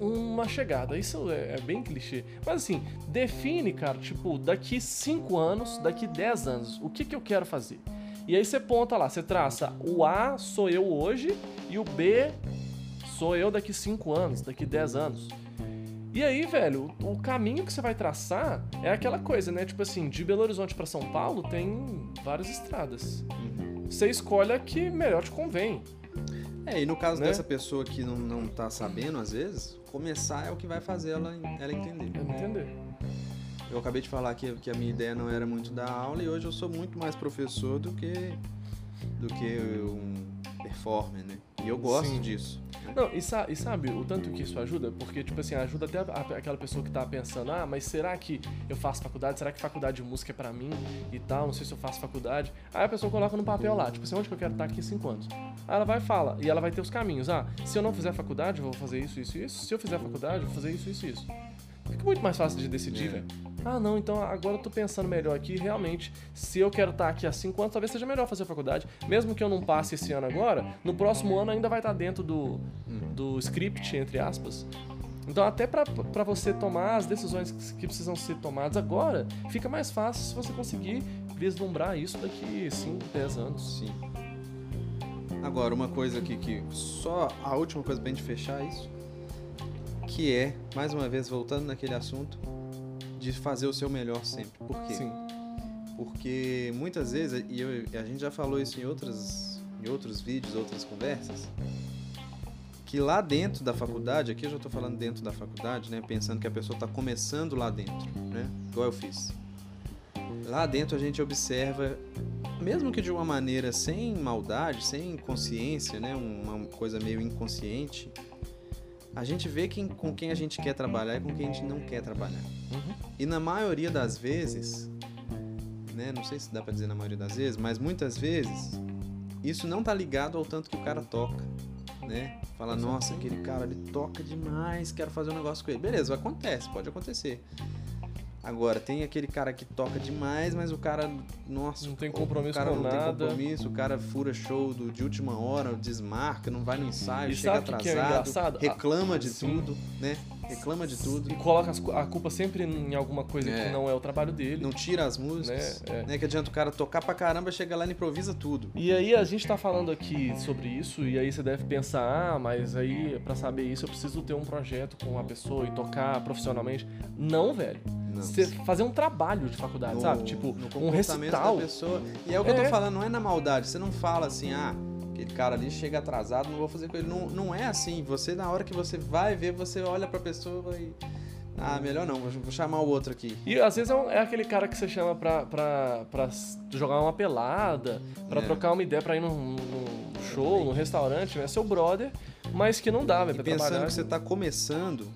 uma chegada. Isso é, é, bem clichê. Mas assim, define, cara, tipo, daqui 5 anos, daqui 10 anos, o que, que eu quero fazer? E aí você ponta lá, você traça o A sou eu hoje e o B sou eu daqui 5 anos, daqui 10 anos. E aí, velho, o caminho que você vai traçar é aquela coisa, né? Tipo assim, de Belo Horizonte para São Paulo tem várias estradas. Você escolhe a que melhor te convém. É, e no caso né? dessa pessoa que não, não tá sabendo, às vezes, começar é o que vai fazer ela, ela entender. Ela entender. Eu acabei de falar que, que a minha ideia não era muito dar aula e hoje eu sou muito mais professor do que do que um performer? E eu gosto Sim. disso. Não, e, sa e, sabe o tanto que isso ajuda? Porque, tipo assim, ajuda até a, a, aquela pessoa que tá pensando, ah, mas será que eu faço faculdade? Será que faculdade de música é pra mim e tal? Não sei se eu faço faculdade. Aí a pessoa coloca no papel lá, tipo assim, onde que eu quero estar aqui em 5 anos? Aí ela vai e fala, e ela vai ter os caminhos. Ah, se eu não fizer faculdade, eu vou fazer isso, isso e isso. Se eu fizer faculdade, eu vou fazer isso, isso e isso. Fica muito mais fácil de decidir, é. velho. Ah, não, então agora eu tô pensando melhor aqui. Realmente, se eu quero estar aqui há 5 anos, talvez seja melhor fazer faculdade. Mesmo que eu não passe esse ano agora, no próximo ano ainda vai estar dentro do, do script, entre aspas. Então, até para você tomar as decisões que precisam ser tomadas agora, fica mais fácil se você conseguir vislumbrar isso daqui 5, 10 anos. Sim. Agora, uma coisa aqui que só a última coisa pra gente fechar isso que é, mais uma vez, voltando naquele assunto, de fazer o seu melhor sempre. Por quê? Sim. Porque muitas vezes, e eu, a gente já falou isso em, outras, em outros vídeos, outras conversas, que lá dentro da faculdade, aqui eu já estou falando dentro da faculdade, né, pensando que a pessoa está começando lá dentro, né, igual eu fiz. Lá dentro a gente observa, mesmo que de uma maneira sem maldade, sem consciência, né, uma coisa meio inconsciente, a gente vê quem, com quem a gente quer trabalhar e com quem a gente não quer trabalhar. Uhum. E na maioria das vezes, né, não sei se dá para dizer na maioria das vezes, mas muitas vezes isso não tá ligado ao tanto que o cara toca, né? Fala, nossa, aquele cara ele toca demais, quero fazer um negócio com ele. Beleza, acontece, pode acontecer. Agora, tem aquele cara que toca demais, mas o cara, nossa, não tem compromisso o cara com não nada. tem compromisso, o cara fura show do, de última hora, desmarca, não vai no ensaio, e chega que atrasado, que é reclama de Sim. tudo, né? Reclama de tudo. E coloca a culpa sempre em alguma coisa é. que não é o trabalho dele. Não tira as músicas. Né? É. né? Que adianta o cara tocar pra caramba, chega lá e improvisa tudo. E aí a gente tá falando aqui sobre isso, e aí você deve pensar, ah, mas aí para saber isso eu preciso ter um projeto com uma pessoa e tocar profissionalmente. Não, velho. Você fazer um trabalho de faculdade, no, sabe? Tipo, um recital. Da pessoa. E é o que é. eu tô é. falando, não é na maldade. Você não fala assim, ah, aquele cara ali chega atrasado, não vou fazer com ele. Não, não é assim. Você, na hora que você vai ver, você olha pra pessoa e. Ah, melhor não, vou chamar o outro aqui. E às vezes é, um, é aquele cara que você chama pra, pra, pra jogar uma pelada, pra é. trocar uma ideia pra ir num, num show, num restaurante, é seu brother, mas que não dá, velho, pensando trabalhar. que você tá começando,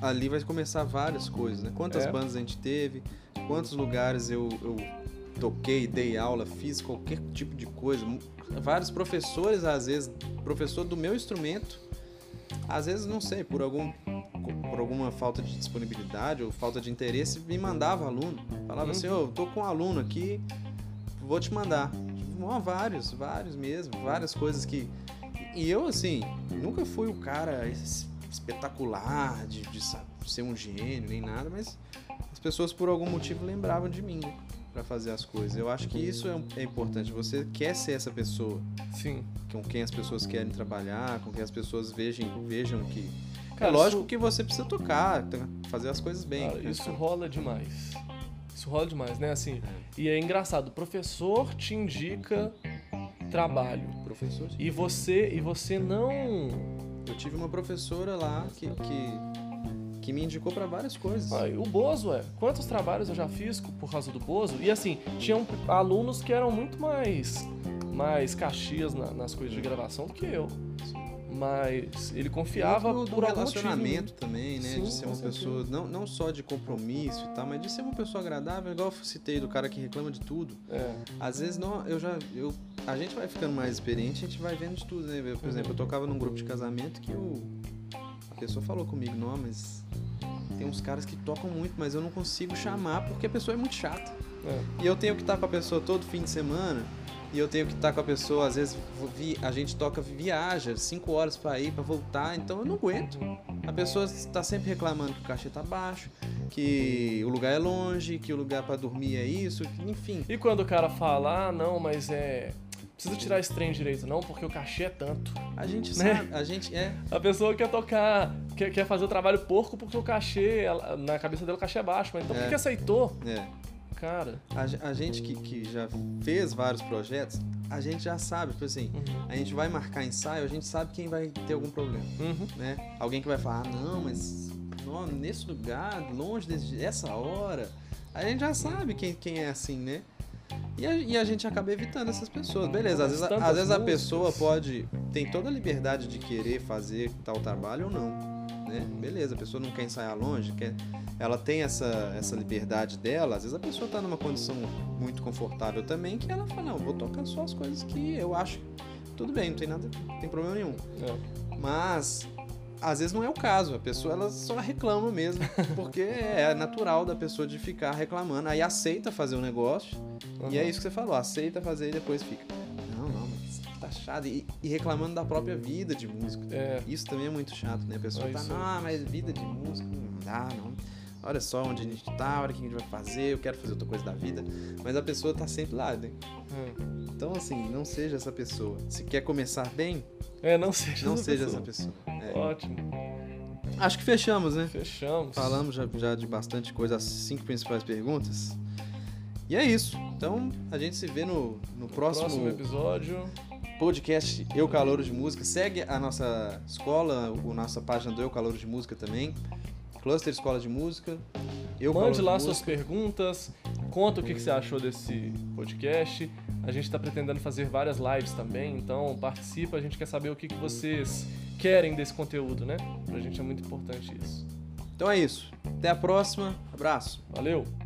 ali vai começar várias coisas, né? Quantas é. bandas a gente teve, quantos lugares eu, eu toquei, dei aula, fiz qualquer tipo de coisa. Vários professores, às vezes, professor do meu instrumento, às vezes, não sei, por algum por alguma falta de disponibilidade ou falta de interesse, me mandava aluno. Falava assim, ô, oh, tô com um aluno aqui, vou te mandar. Oh, vários, vários mesmo, várias coisas que... E eu, assim, nunca fui o cara espetacular, de, de ser um gênio, nem nada, mas as pessoas por algum motivo lembravam de mim, né? Para fazer as coisas. Eu acho que isso é, é, importante. Você quer ser essa pessoa. Sim. Com quem as pessoas querem trabalhar, com quem as pessoas vejam, vejam que. Cara, é lógico isso... que você precisa tocar, fazer as coisas bem. Cara, isso rola demais. Isso rola demais, né? Assim, e é engraçado, o professor te indica trabalho. Professor. E você e você não eu tive uma professora lá que, que, que me indicou para várias coisas. Ah, o Bozo, é. Quantos trabalhos eu já fiz por causa do Bozo? E assim, tinham alunos que eram muito mais, mais caxias na, nas coisas de gravação do que eu. Mas ele confiava do, do por relacionamento também, né? Sim, de ser uma pessoa, não, não só de compromisso e tal, mas de ser uma pessoa agradável, igual eu citei do cara que reclama de tudo. É. Às vezes não, eu já. Eu, a gente vai ficando mais experiente, a gente vai vendo de tudo, né? Eu, Por exemplo, eu tocava num grupo de casamento que o, pessoa falou comigo, não, mas tem uns caras que tocam muito, mas eu não consigo chamar porque a pessoa é muito chata. É. E eu tenho que estar com a pessoa todo fim de semana. E eu tenho que estar com a pessoa, às vezes vi- a gente toca, viaja, cinco horas pra ir, pra voltar, então eu não aguento. A pessoa está sempre reclamando que o cachê tá baixo, que o lugar é longe, que o lugar pra dormir é isso, enfim. E quando o cara fala, ah, não, mas é. Precisa tirar esse trem direito, não, porque o cachê é tanto. A gente Né? sabe, a gente é. A pessoa quer tocar, quer, quer fazer o trabalho porco porque o cachê, ela- na cabeça dela o cachê é baixo, mas então por É. que aceitou? é. Cara. A, a gente que, que já fez vários projetos, a gente já sabe, tipo assim, Uhum. a gente vai marcar ensaio, a gente sabe quem vai ter algum problema. Uhum. né? Alguém que vai falar, ah, não, mas não, nesse lugar, longe desse, essa hora. A gente já sabe quem, quem é assim, né? E a, e a gente acaba evitando essas pessoas. Beleza, às vezes, a- às vezes a pessoa pode. tem toda a liberdade de querer fazer tal trabalho ou não. Né? Beleza, a pessoa não quer ensaiar longe, quer, ela tem essa, essa liberdade dela. Às vezes a pessoa tá numa condição muito confortável também, que ela fala, não, vou tocar só as coisas que eu acho. Tudo bem, não tem nada, não tem problema nenhum. É. Mas às vezes não é o caso. A pessoa ela só reclama mesmo, porque é natural da pessoa de ficar reclamando. Aí aceita fazer o negócio e é Uhum. isso que você falou, aceita fazer e depois fica. Não, não, mas tá chato e, e reclamando da própria vida de músico. É. Isso também é muito chato, né? A pessoa É tá, não, mas vida de músico não dá, não. Olha só onde a gente tá, olha o que a gente vai fazer, eu quero fazer outra coisa da vida. Mas a pessoa tá sempre lá, né? É. Então, assim, não seja essa pessoa. Se quer começar bem, É, não seja não essa seja pessoa. essa pessoa. É. Ótimo. Acho que fechamos, né? Fechamos. Falamos já, já de bastante coisa, as cinco principais perguntas. E é isso. Então, a gente se vê no, no próximo, Próximo episódio. podcast Eu Calouro de Música. Segue a nossa escola, a nossa página do Eu Calouro de Música também. Cluster Escola de Música. Eu Mande lá suas perguntas, conta o que, que você achou desse podcast. A gente está pretendendo fazer várias lives também, então participa, a gente quer saber o que, que vocês querem desse conteúdo, né? Pra gente é muito importante isso. Então é isso. Até a próxima. Abraço. Valeu!